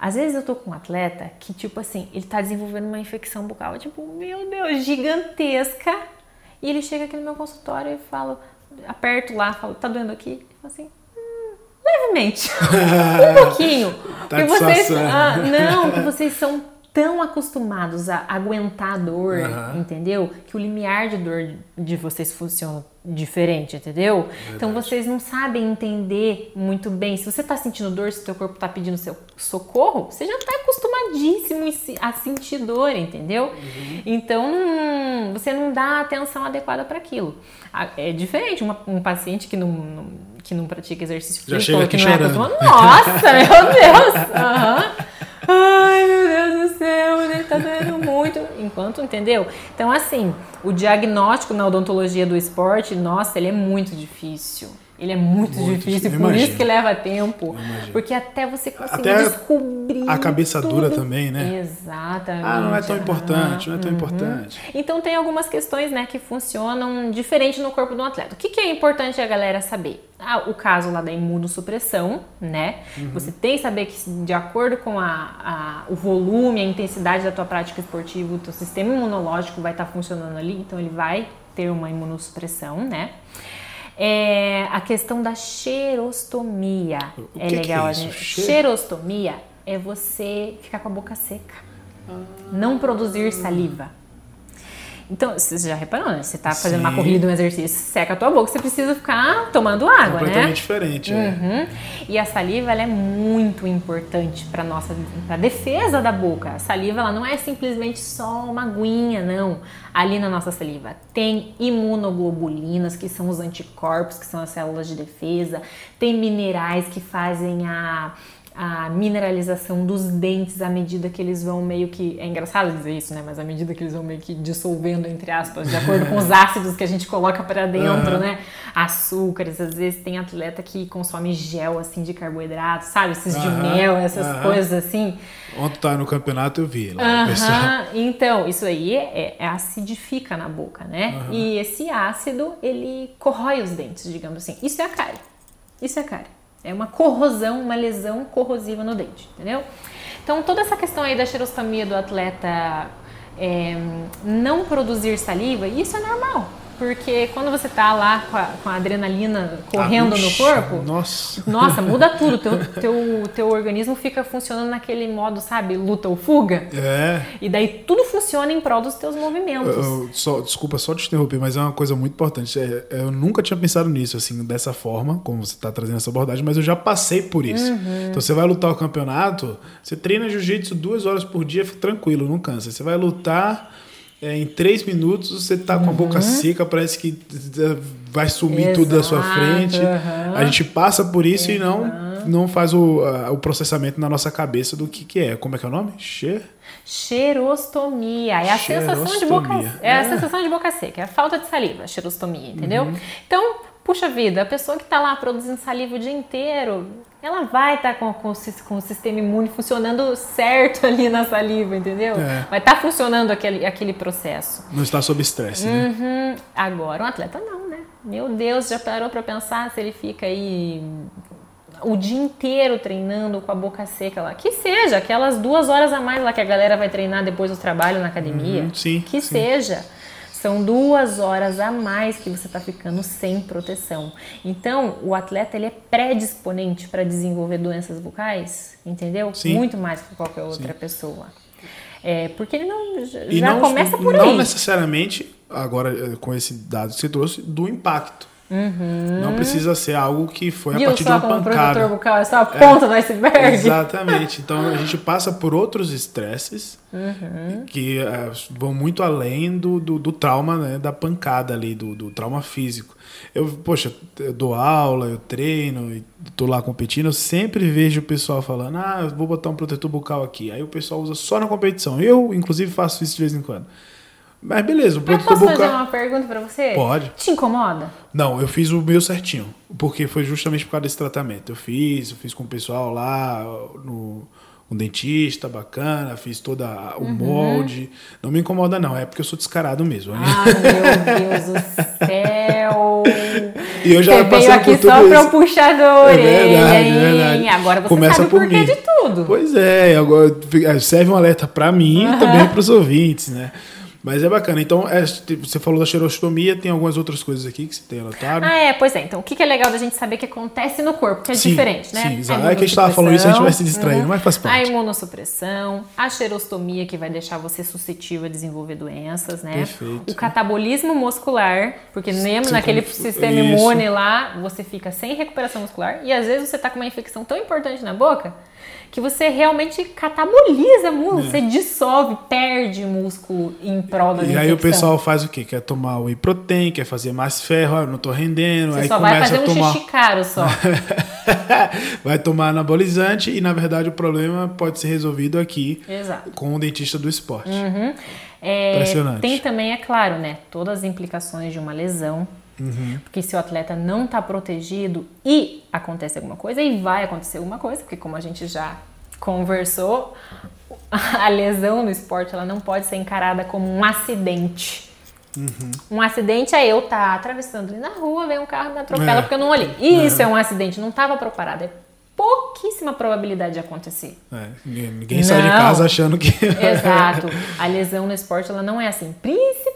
Às vezes eu tô com um atleta que, tipo assim, ele tá desenvolvendo uma infecção bucal, tipo, meu Deus, gigantesca. E ele chega aqui no meu consultório e fala, aperto lá, falo, tá doendo aqui? Ele fala assim, Levemente. um pouquinho. Tá porque vocês, ah, não, porque vocês são tão acostumados a aguentar a dor, uhum. entendeu? Que o limiar de dor de vocês funciona diferente, entendeu? Verdade. Então vocês não sabem entender muito bem. Se você tá sentindo dor, se o teu corpo tá pedindo seu socorro, você já tá acostumadíssimo a sentir dor, entendeu? Uhum. Então você não dá atenção adequada para aquilo. É diferente uma, um paciente que não, não, que não pratica exercício físico, já chega aqui que não é chorando. é Nossa, meu Deus! Uhum. Ai, meu Deus do céu, ele tá doendo muito. Enquanto, entendeu? Então, assim, o diagnóstico na odontologia do esporte, nossa, ele é muito difícil. Ele é muito, muito difícil, por isso que leva tempo. Porque até você conseguir até descobrir. A cabeça tudo. dura também, né? Exatamente. Ah, não é tão importante, não é tão uhum. importante. Então tem algumas questões né, que funcionam diferente no corpo do atleta. O que, que é importante a galera saber? Ah, o caso lá da imunossupressão, né? Uhum. Você tem que saber que, de acordo com a, a, o volume, a intensidade da tua prática esportiva, o teu sistema imunológico vai estar tá funcionando ali, então ele vai ter uma imunossupressão, né? É a questão da xerostomia. O é que legal, que é isso? Xerostomia é você ficar com a boca seca. Ah. Não produzir saliva. Então, você já reparou, né? Você tá fazendo Sim. uma corrida, um exercício, seca a tua boca, você precisa ficar tomando água, Completamente né? diferente, uhum. é. E a saliva, ela é muito importante para nossa pra defesa da boca. A saliva, ela não é simplesmente só uma aguinha, não. Ali na nossa saliva tem imunoglobulinas, que são os anticorpos, que são as células de defesa. Tem minerais que fazem a a mineralização dos dentes à medida que eles vão meio que. É engraçado dizer isso, né? Mas à medida que eles vão meio que dissolvendo, entre aspas, de acordo com os ácidos que a gente coloca para dentro, uhum. né? Açúcares, às vezes tem atleta que consome gel assim de carboidrato, sabe? Esses uhum. de mel, essas uhum. coisas assim. Ontem tá no campeonato eu vi lá. Uhum. Então, isso aí é, é, acidifica na boca, né? E esse ácido, ele corrói os dentes, digamos assim. Isso é a cárie. Isso é a cárie. É uma corrosão, uma lesão corrosiva no dente, entendeu? Então, toda essa questão aí da xerostomia do atleta é, não produzir saliva, isso é normal. Porque quando você tá lá com a, com a adrenalina correndo ah, no corpo, nossa, nossa muda tudo. Teu, teu, teu organismo fica funcionando naquele modo, sabe, luta ou fuga. É. E daí tudo funciona em prol dos teus movimentos. Eu, eu, só, desculpa só te interromper, mas é uma coisa muito importante. É, eu nunca tinha pensado nisso, assim, dessa forma, como você está trazendo essa abordagem, mas eu já passei por isso. Uhum. Então você vai lutar o campeonato, você treina jiu-jitsu duas horas por dia, tranquilo, não cansa. Você vai lutar é, em três minutos você tá com a boca uhum. seca, parece que vai sumir Exato, tudo da sua frente. Uhum. A gente passa por isso uhum. e não não faz o, uh, o processamento na nossa cabeça do que, que é. Como é que é o nome? Che? Cheirostomia. É a sensação de boca é, é, a sensação de boca seca, é a falta de saliva, cheirostomia, entendeu? Uhum. Então, puxa vida, a pessoa que está lá produzindo saliva o dia inteiro, ela vai estar tá com, com, com, o sistema imune funcionando certo ali na saliva, entendeu? É. Vai estar tá funcionando aquele, aquele processo. Não está sob estresse, né? uhum. né? Agora, um atleta não, né? Meu Deus, já parou para pensar se ele fica aí o dia inteiro treinando com a boca seca lá. Que seja, aquelas duas horas a mais lá que a galera vai treinar depois do trabalho na academia. Uhum, sim. Que sim. seja. São duas horas a mais que você está ficando sem proteção. Então, o atleta ele é predisponente para desenvolver doenças bucais, entendeu? Sim. Muito mais que qualquer outra Sim. pessoa. É, porque ele não já não, começa por não aí. Não necessariamente, agora eh, com esse dado que você trouxe, do impacto. Uhum. Não precisa ser algo que foi a partir de uma pancada. bucal é só a ponta é, do iceberg. Exatamente. Então a gente passa por outros estresses uhum. que uh, vão muito além do, do, do, trauma, né, da pancada ali, do, do trauma físico. Eu, poxa, eu dou aula, eu treino, tô lá competindo, eu sempre vejo o pessoal falando: "Ah, vou botar um protetor bucal aqui". Aí o pessoal usa só na competição. Eu, inclusive, faço isso de vez em quando. Mas beleza, o Mas posso bucal... fazer uma pergunta para você? Pode. Te incomoda? Não, eu fiz o meu certinho, porque foi justamente por causa desse tratamento. Eu fiz, eu fiz com o pessoal lá, no um dentista bacana, fiz toda o uhum. molde. Não me incomoda não, é porque eu sou descarado mesmo. Né? Ah, meu Deus do céu! e eu já você veio aqui só para eu puxar a orelha, é verdade, hein? É. Agora você Começa sabe por mim. de tudo. Pois é, agora serve um alerta para mim uhum. e também para os ouvintes, né? Mas é bacana. Então, é, tipo, você falou da xerostomia, tem algumas outras coisas aqui que você tem anotado. Ah, é, pois é. Então, o que é legal da gente saber que acontece no corpo, que é sim, diferente, né? Sim, exato. É que a gente estava falando isso, a gente vai se distraindo, uhum. mas faz parte. A imunossupressão, a xerostomia, que vai deixar você suscetível a desenvolver doenças, né? Perfeito. O catabolismo muscular, porque mesmo naquele sistema imune lá, você fica sem recuperação muscular e às vezes você está com uma infecção tão importante na boca que você realmente cataboliza músculo, é. você dissolve, perde músculo em prol da E aí o pessoal faz o quê? Quer tomar whey protein, quer fazer mais ferro, ah, não tô rendendo, você aí só começa vai fazer a tomar... um xixi caro só. vai tomar anabolizante e na verdade o problema pode ser resolvido aqui Exato. com o dentista do esporte. Uhum. É, Impressionante. Tem também, é claro, né, todas as implicações de uma lesão, Uhum. Porque se o atleta não está protegido e acontece alguma coisa, e vai acontecer alguma coisa, porque como a gente já conversou, a lesão no esporte ela não pode ser encarada como um acidente. Uhum. Um acidente é eu estar tá atravessando ali na rua, vem um carro me atropela é. porque eu não olhei. Isso é, é um acidente, não estava preparado. É pouquíssima probabilidade de acontecer. É, ninguém sai de casa achando que. Exato. A lesão no esporte ela não é assim. Principalmente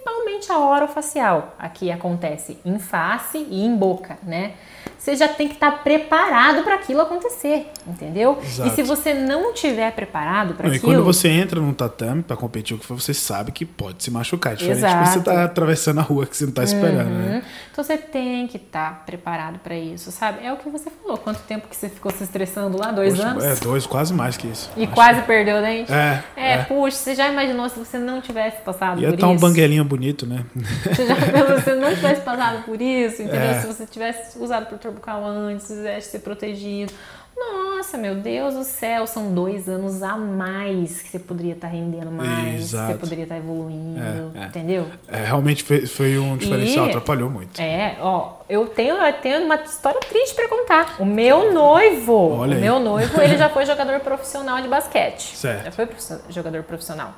a orofacial. Aqui acontece em face e em boca, né? Você já tem que estar tá preparado para aquilo acontecer, entendeu? Exato. E se você não tiver preparado para aquilo... E quando você entra num tatame para competir o que for, você sabe que pode se machucar. É diferente Exato. de você tá atravessando a rua que você não está esperando, uhum. né? Então você tem que estar tá preparado para isso, sabe? É o que você falou. Quanto tempo que você ficou se estressando lá? Dois Poxa, anos? É, dois, quase mais que isso. E quase que... perdeu o dente? É, é. É, puxa, você já imaginou se você não tivesse passado Ia por tá isso? um banguelinho bonito, né? Você já se você não tivesse passado por isso, entendeu? É. Se você tivesse usado protetor bucal antes, quisesse ser protegido. Nossa, meu Deus do céu, são dois anos a mais que você poderia estar rendendo mais, Exato. que você poderia estar evoluindo, É, é. entendeu? É, realmente foi, foi um diferencial, E- atrapalhou muito. É, ó, eu tenho, eu tenho uma história triste pra contar. O meu noivo, Olha o aí. meu noivo, ele já foi jogador profissional de basquete. Certo. Já foi jogador profissional.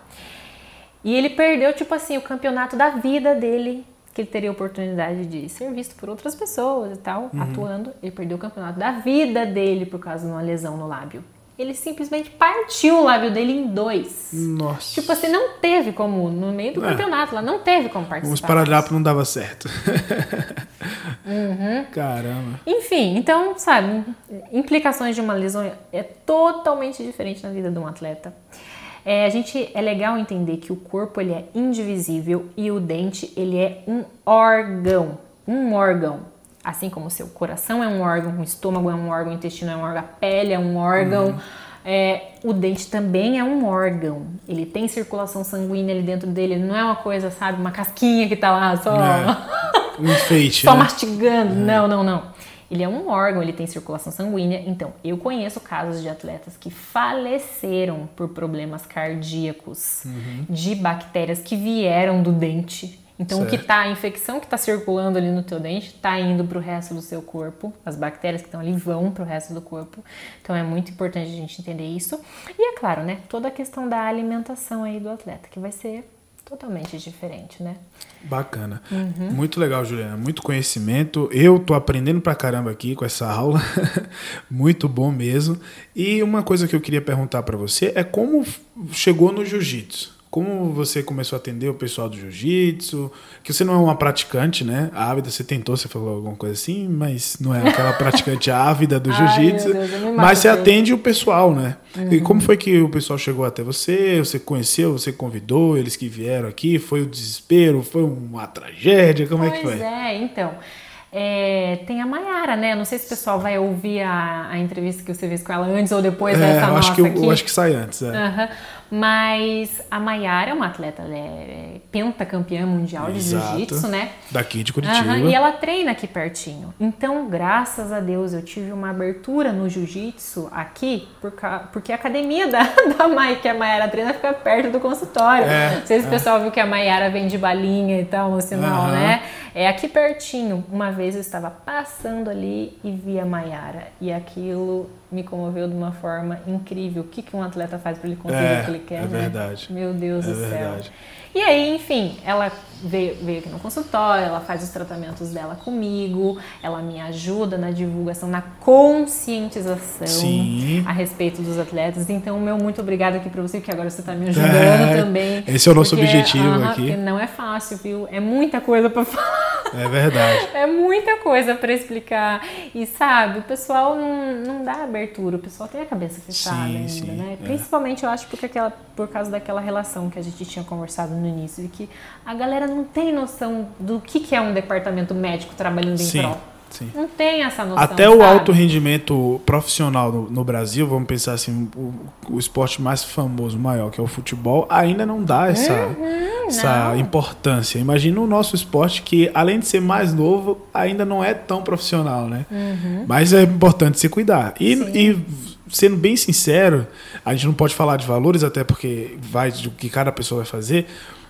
E ele perdeu, tipo assim, o campeonato da vida dele, que ele teria oportunidade de ser visto por outras pessoas e tal, Uhum. atuando. Ele perdeu o campeonato da vida dele por causa de uma lesão no lábio. Ele simplesmente partiu o lábio dele em dois. Nossa. Tipo assim, não teve como, no meio do É. campeonato lá, não teve como participar. Os paradrapos não dava certo. Uhum. Caramba. Enfim, então, sabe, implicações de uma lesão é totalmente diferente na vida de um atleta. É, a gente é legal entender que o corpo ele é indivisível e o dente ele é um órgão, um órgão. Assim como o seu coração é um órgão, o estômago é um órgão, o intestino é um órgão, a pele é um órgão. é, o dente também é um órgão. Ele tem circulação sanguínea ali dentro dele. Ele não é uma coisa, sabe, uma casquinha que tá lá só, É. Um enfeite, só né? mastigando. Não, não, não. Ele é um órgão, ele tem circulação sanguínea. Então, eu conheço casos de atletas que faleceram por problemas cardíacos, uhum. de bactérias que vieram do dente. Então, certo. o que tá, a infecção que está circulando ali no teu dente, está indo para o resto do seu corpo. As bactérias que estão ali vão para o resto do corpo. Então, é muito importante a gente entender isso. E é claro, né? Toda a questão da alimentação aí do atleta, que vai ser totalmente diferente, né? Bacana. Uhum. Muito legal, Juliana. Muito conhecimento. Eu tô aprendendo pra caramba aqui com essa aula. Muito bom mesmo. E uma coisa que eu queria perguntar para você é como chegou no jiu-jitsu? Como você começou a atender o pessoal do jiu-jitsu? Que você não é uma praticante, né? Ávida, você tentou, você falou alguma coisa assim, mas não é aquela praticante ávida do jiu-jitsu. Mas você atende o pessoal, né? Uhum. E como foi que o pessoal chegou até você? Você conheceu, você convidou eles que vieram aqui? Foi o desespero? Foi uma tragédia? Como pois é que foi? Pois é, então. É, tem a Mayara, né? Não sei se o pessoal vai ouvir a, a entrevista que você fez com ela antes ou depois é, dessa eu nossa acho que, aqui. Eu acho que sai antes. É. Uhum. Mas a Mayara é uma atleta, ela é pentacampeã mundial de jiu-jitsu, né? Daqui de Curitiba. Uhum, e ela treina aqui pertinho. Então, graças a Deus, eu tive uma abertura no jiu-jitsu aqui, porque a academia da, da Mai, que a Mayara treina, fica perto do consultório. É, Não sei se o é. pessoal viu que a Mayara vende balinha e tal no sinal, uhum. né? É aqui pertinho. Uma vez eu estava passando ali e vi a Mayara. E aquilo me comoveu de uma forma incrível. O que, que um atleta faz para ele conseguir é, o que ele quer? É né? verdade. Meu Deus é do céu. Verdade. E aí, enfim, ela veio, veio aqui no consultório, ela faz os tratamentos dela comigo, ela me ajuda na divulgação, na conscientização Sim. a respeito dos atletas. Então, meu muito obrigada aqui para você, que agora você está me ajudando é, também. Esse é o nosso porque, objetivo -huh, aqui. Porque não é fácil, viu? É muita coisa para falar. É verdade. é muita coisa para explicar. E sabe, o pessoal não, não dá abertura, o pessoal tem a cabeça fechada sim, ainda, sim, né? É. Principalmente eu acho porque aquela, por causa daquela relação que a gente tinha conversado no início, de que a galera não tem noção do que, que é um departamento médico trabalhando em sim. prol. Sim. Não tem essa noção. Até o alto rendimento profissional no, no, Brasil, vamos pensar assim, o, o, esporte mais famoso, maior, que é o futebol, ainda não dá essa, uhum, essa não. importância. Imagina o nosso esporte que, além de ser mais novo, ainda não é tão profissional, né? Uhum. Mas é importante se cuidar. E, e, sendo bem sincero, a gente não pode falar de valores, até porque vai do que cada pessoa vai fazer,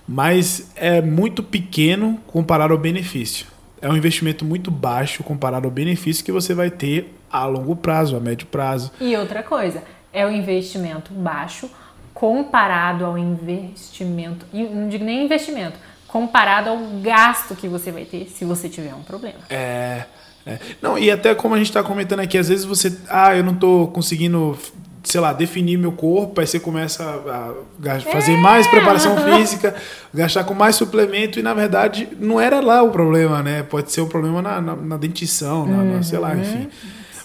mas é muito pequeno comparado ao benefício é um investimento muito baixo comparado ao benefício que você vai ter a longo prazo, a médio prazo. E outra coisa, é um investimento baixo comparado ao investimento, não digo nem investimento, comparado ao gasto que você vai ter se você tiver um problema. É. é. Não, e até como a gente está comentando aqui, às vezes você. Ah, eu não estou conseguindo sei lá, definir meu corpo, aí você começa a fazer é. mais preparação física, gastar com mais suplemento, e na verdade não era lá o problema, né? Pode ser o problema na, na, na dentição, na, na, sei lá, uhum. enfim.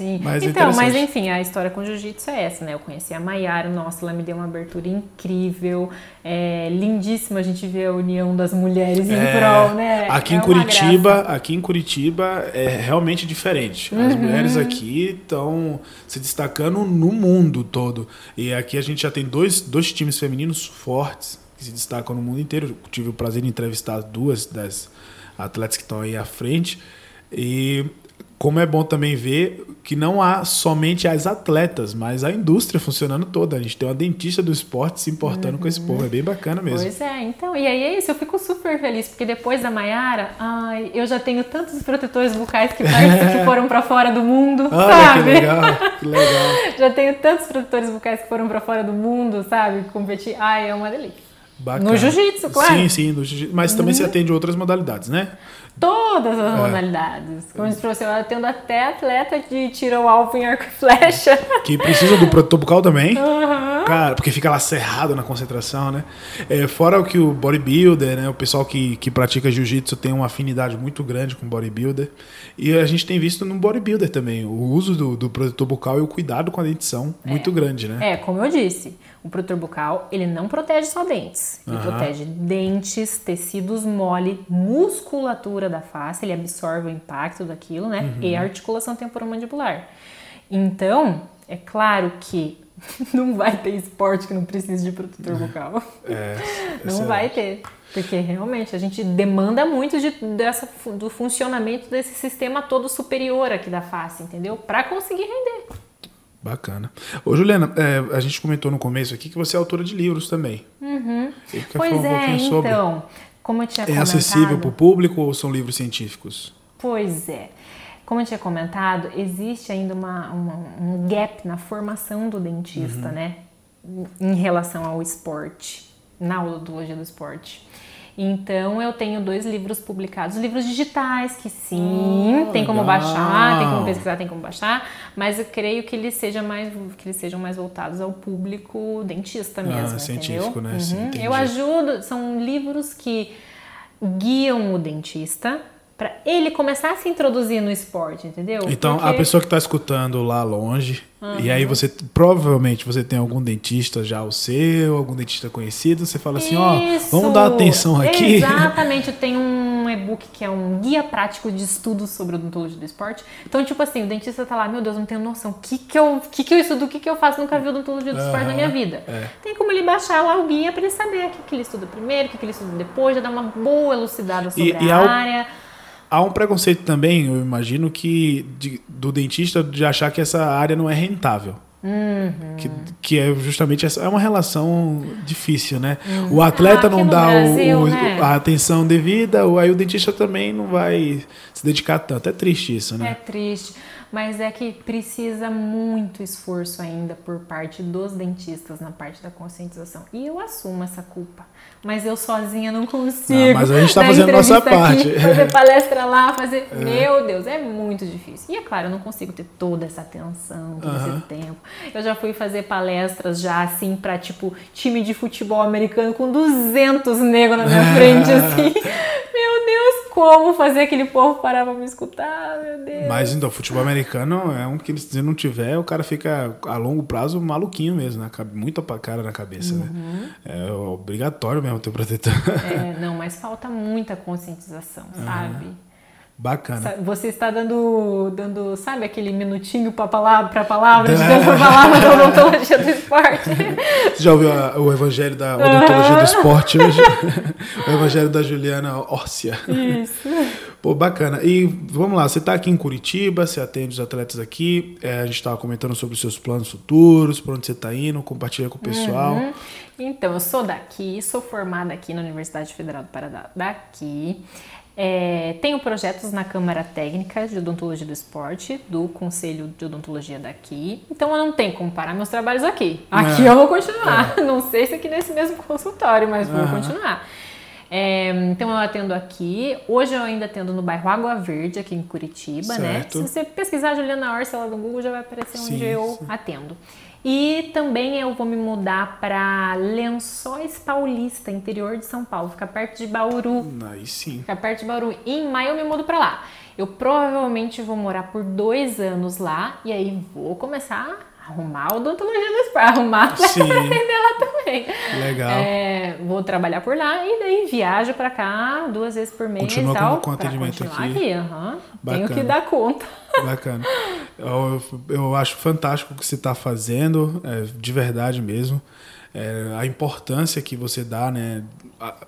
Sim. Mas é então, mas enfim, a história com jiu-jitsu é essa, né? Eu conheci a Maiara, nossa, ela me deu uma abertura incrível, é lindíssima a gente ver a união das mulheres em é, prol, né? Aqui é em Curitiba, aqui em Curitiba é realmente diferente. As uhum. mulheres aqui estão se destacando no mundo todo. E aqui a gente já tem dois, dois times femininos fortes que se destacam no mundo inteiro. Eu tive o prazer de entrevistar duas das atletas que estão aí à frente. E como é bom também ver que não há somente as atletas, mas a indústria funcionando toda. A gente tem uma dentista do esporte se importando uhum. com esse povo. É bem bacana mesmo. Pois é, então. E aí é isso, eu fico super feliz, porque depois da Maiara, ai, eu já tenho tantos protetores bucais que, que foram para fora do mundo, Olha, sabe? Que legal, que legal. já tenho tantos protetores bucais que foram para fora do mundo, sabe? Competir. Ai, é uma delícia. Bacana. No jiu-jitsu, claro. Sim, sim, no jiu-jitsu. Mas também uhum. se atende outras modalidades, né? Todas as é. modalidades. Como disse pra você, eu atendo até atleta de tiro ao alvo em arco e flecha. Que precisa do protetor bucal também. Uhum. Cara, porque fica lá cerrado na concentração, né? É, fora o que o bodybuilder, né? O pessoal que, que pratica jiu-jitsu tem uma afinidade muito grande com bodybuilder. E a gente tem visto no bodybuilder também o uso do, do protetor bucal e o cuidado com a dentição é. muito grande, né? É, como eu disse, o protetor bucal, ele não protege só dentes. Ele uhum. protege dentes, tecidos mole, musculatura da face, ele absorve o impacto daquilo, né? Uhum. E a articulação temporomandibular. Então, é claro que não vai ter esporte que não precise de protetor bucal. É, não vai ter. Porque realmente a gente demanda muito de, dessa, do funcionamento desse sistema todo superior aqui da face, entendeu? Pra conseguir render. Bacana. Ô, Juliana, é, a gente comentou no começo aqui que você é autora de livros também. Uhum. Pois um é, pouquinho sobre? Como eu tinha É comentado. acessível para o público ou são livros científicos? Pois é. Como eu tinha comentado, existe ainda uma, uma- um gap na formação do dentista, Uhum. né? Em relação ao esporte, na odontologia do esporte. Então, eu tenho dois livros publicados, livros digitais, que sim, Ah, tem como legal. baixar, tem como pesquisar, tem como baixar, mas eu creio que eles, seja mais, que eles sejam mais voltados ao público dentista mesmo, Ah, científico, entendeu? né? Sim, Uhum. entendi. Eu ajudo, são livros que guiam o dentista para ele começar a se introduzir no esporte, entendeu? Então, a Porque- pessoa que está escutando lá longe, e aí você provavelmente você tem algum dentista já o seu, algum dentista conhecido, você fala assim, ó, Isso! vamos dar atenção aqui. Exatamente, eu tenho um e-book que é um guia prático de estudos sobre odontologia do esporte. Então, tipo assim, o dentista tá lá, meu Deus, não tenho noção. O que que eu, que que eu estudo, o que que eu faço? Nunca vi odontologia do esporte na minha vida. é. Tem como ele baixar lá o guia para ele saber o que, que ele estuda primeiro, o que, que ele estuda depois, já dá uma boa elucidada sobre E- e a ao- área. Há um preconceito também, eu imagino, que de- do dentista de achar que essa área não é rentável. Uhum. Que, que é justamente essa. É uma relação difícil, né? O atleta Ah, não dá o- Brasil, o- né? a atenção devida, o- aí o dentista também não vai se dedicar tanto. É triste isso, É né? triste, mas é que precisa muito esforço ainda por parte dos dentistas na parte da conscientização. E eu assumo essa culpa. Mas eu sozinha não consigo. Não, mas a gente tá dar fazendo nossa entrevista aqui, parte. fazer palestra lá, fazer. Meu Deus, é muito difícil. E é claro, eu não consigo ter toda essa atenção, todo esse tempo. Eu já fui fazer palestras já assim pra tipo time de futebol americano com 200 negros na minha frente assim. Meu Deus, como fazer aquele povo parar pra me escutar? Meu Deus. Mas então, futebol americano é um que eles- se não tiver, o cara fica a longo prazo maluquinho mesmo, né? Muita pa- cara na cabeça, Uhum. né? É obrigatório mesmo ter protetor. É, não, mas falta muita conscientização, sabe? Bacana. Você está dando, dando, sabe, aquele minutinho para palavra, para palavra, de pra palavra da odontologia do esporte. Você já ouviu a- o evangelho da odontologia do esporte hoje? o evangelho da Juliana Órcia. Isso. Pô, bacana. E vamos lá, você está aqui em Curitiba, você atende os atletas aqui, é, a gente estava comentando sobre os seus planos futuros, para onde você está indo, compartilha com o pessoal. Uhum. Então, eu sou daqui, sou formada aqui na Universidade Federal do Paraná, daqui. É, tenho projetos na Câmara Técnica de Odontologia do Esporte, do Conselho de Odontologia daqui. Então, eu não tenho como parar meus trabalhos aqui. Aqui É. eu vou continuar. Não sei se aqui nesse mesmo consultório, mas vou Aham. continuar. É, então, eu atendo aqui. Hoje eu ainda atendo no bairro Água Verde, aqui em Curitiba, né? Certo. Se você pesquisar Juliana Orsa lá no Google, já vai aparecer onde Sim, eu sim. atendo. E também eu vou me mudar para Lençóis Paulista, interior de São Paulo, fica perto de Bauru. Aí sim. Fica perto de Bauru. E em maio eu me mudo para lá. Eu provavelmente vou morar por dois anos lá e aí vou começar arrumar odontologia do esporte, arrumar Sim. pra atender lá também. Legal. É, vou trabalhar por lá e daí viajo para cá duas vezes por mês Continua e tal. com- com atendimento aqui. aqui. Tenho Bacana. que dar conta. Bacana. Eu, eu acho fantástico o que você está fazendo, é, de verdade mesmo. É, a importância que você dá, né?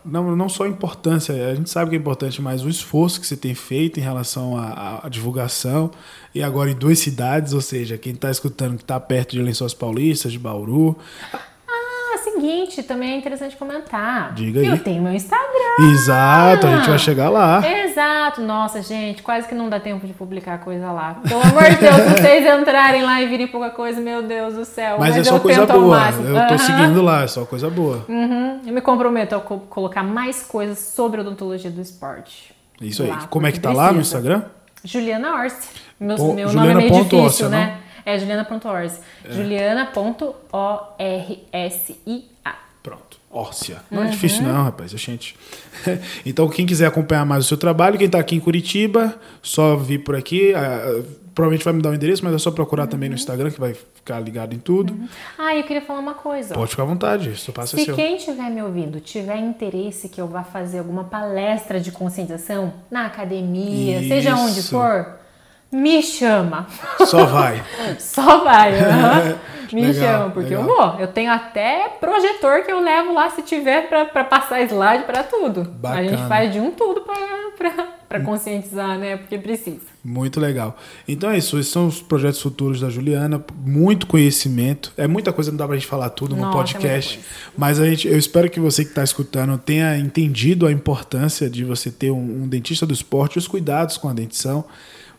Não, não só a importância, a gente sabe que é importante, mas o esforço que você tem feito em relação à, à divulgação. E agora em duas cidades, ou seja, quem está escutando que está perto de Lençóis Paulistas, de Bauru. Seguinte, também é interessante comentar. Diga aí. Eu tenho meu Instagram. Exato, a gente vai chegar lá. Exato, nossa, gente, quase que não dá tempo de publicar coisa lá. Pelo amor de Deus, vocês entrarem lá e virem pouca coisa, meu Deus do céu. Mas, é só eu coisa tento ao boa. Eu tô Aham. seguindo lá, é só coisa boa. Uhum. Eu me comprometo a co- colocar mais coisas sobre odontologia do esporte. Isso aí. Lá, Como é que tá lá no precisa. Instagram? Juliana Orsi. Meu, Pô, meu nome é Juliana meio difícil, Orsi, né? É Juliana.orsi. Juliana.orsia. Pronto. Órcia. Não é difícil não, rapaz. Gente. então, quem quiser acompanhar mais o seu trabalho, quem está aqui em Curitiba, só vir por aqui. ah, provavelmente vai me dar o endereço, mas é só procurar também no Instagram, que vai ficar ligado em tudo. Ah, eu queria falar uma coisa. Pode ficar à vontade, o seu passo é Se seu. quem estiver me ouvindo tiver interesse que eu vá fazer alguma palestra de conscientização na academia, seja onde Isso. for, me chama. Só vai. Só vai. Uhum. Me Legal, chama, porque legal. eu vou. Eu tenho até projetor que eu levo lá se tiver pra passar slide pra tudo. A gente Bacana. faz de um tudo pra conscientizar, né? Porque precisa. Muito legal. Então é isso, esses são os projetos futuros da Juliana, muito conhecimento, é muita coisa, não dá pra gente falar tudo no Nossa, é podcast, coisa. mas a gente, eu espero que você que está escutando tenha entendido a importância de você ter um, um dentista do esporte, os cuidados com a dentição,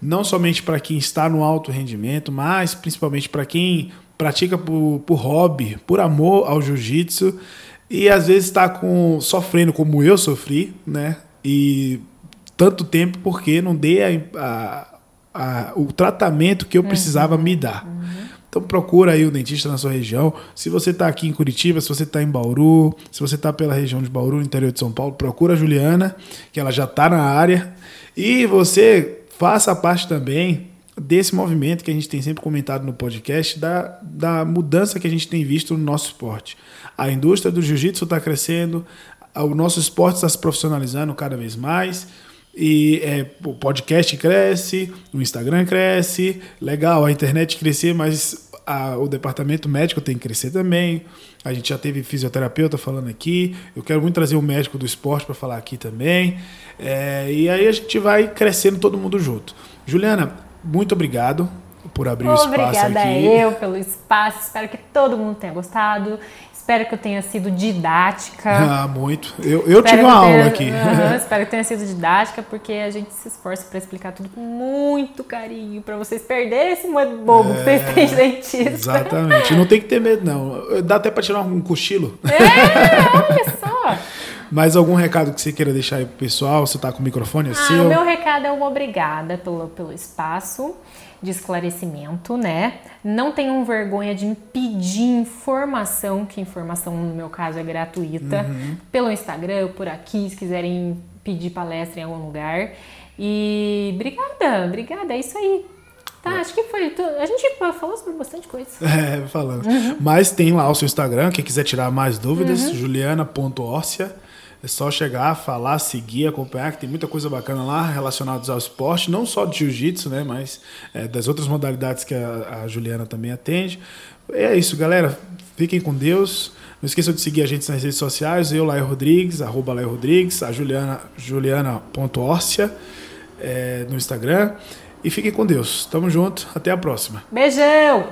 não somente para quem está no alto rendimento, mas principalmente para quem pratica por, por hobby, por amor ao jiu-jitsu e às vezes está com, sofrendo como eu sofri, né? E tanto tempo porque não dei a- a- a- o tratamento que eu precisava me dar. Então procura aí o dentista na sua região. Se você está aqui em Curitiba, se você está em Bauru, se você está pela região de Bauru, no interior de São Paulo, procura a Juliana, que ela já está na área. E você faça parte também desse movimento que a gente tem sempre comentado no podcast, da, da mudança que a gente tem visto no nosso esporte. A indústria do jiu-jitsu está crescendo, o nosso esporte está se profissionalizando cada vez mais. E é, o podcast cresce, o Instagram cresce, legal, a internet crescer, mas a- o departamento médico tem que crescer também. A gente já teve fisioterapeuta falando aqui. Eu quero muito trazer um médico do esporte para falar aqui também. É, e aí a gente vai crescendo todo mundo junto. Juliana, muito obrigado por abrir o espaço Obrigada aqui. eu pelo espaço. Espero que todo mundo tenha gostado. Espero que eu tenha sido didática. Ah, muito. Eu, eu Espero tive uma tenha- aula aqui. Aham, espero que tenha sido didática, porque a gente se esforça para explicar tudo com muito carinho, para vocês perderem esse modo bobo que vocês têm de dentista. Exatamente. Não tem que ter medo, não. Dá até para tirar um cochilo. É, olha só. Mais algum recado que você queira deixar aí pro pessoal? Você tá com o microfone Ah, seu? o meu recado é uma obrigada pelo, pelo espaço de esclarecimento, né? Não tenham vergonha de me pedir informação, que informação no meu caso é gratuita, Uhum. pelo Instagram, por aqui, se quiserem pedir palestra em algum lugar. E obrigada, obrigada, é isso aí. Tá, acho que foi. tu- A gente falou sobre bastante coisa. É, falando. Uhum. Mas tem lá o seu Instagram, quem quiser tirar mais dúvidas, juliana.orcia. É só chegar, falar, seguir, acompanhar, que tem muita coisa bacana lá relacionados ao esporte, não só de jiu-jitsu, né, mas é, das outras modalidades que a, a Juliana também atende. É isso, galera. Fiquem com Deus. Não esqueçam de seguir a gente nas redes sociais, eu, Laio Rodrigues, arroba Laio Rodrigues, a Juliana, juliana.orcia é, no Instagram. E fiquem com Deus. Tamo junto. Até a próxima. Beijão!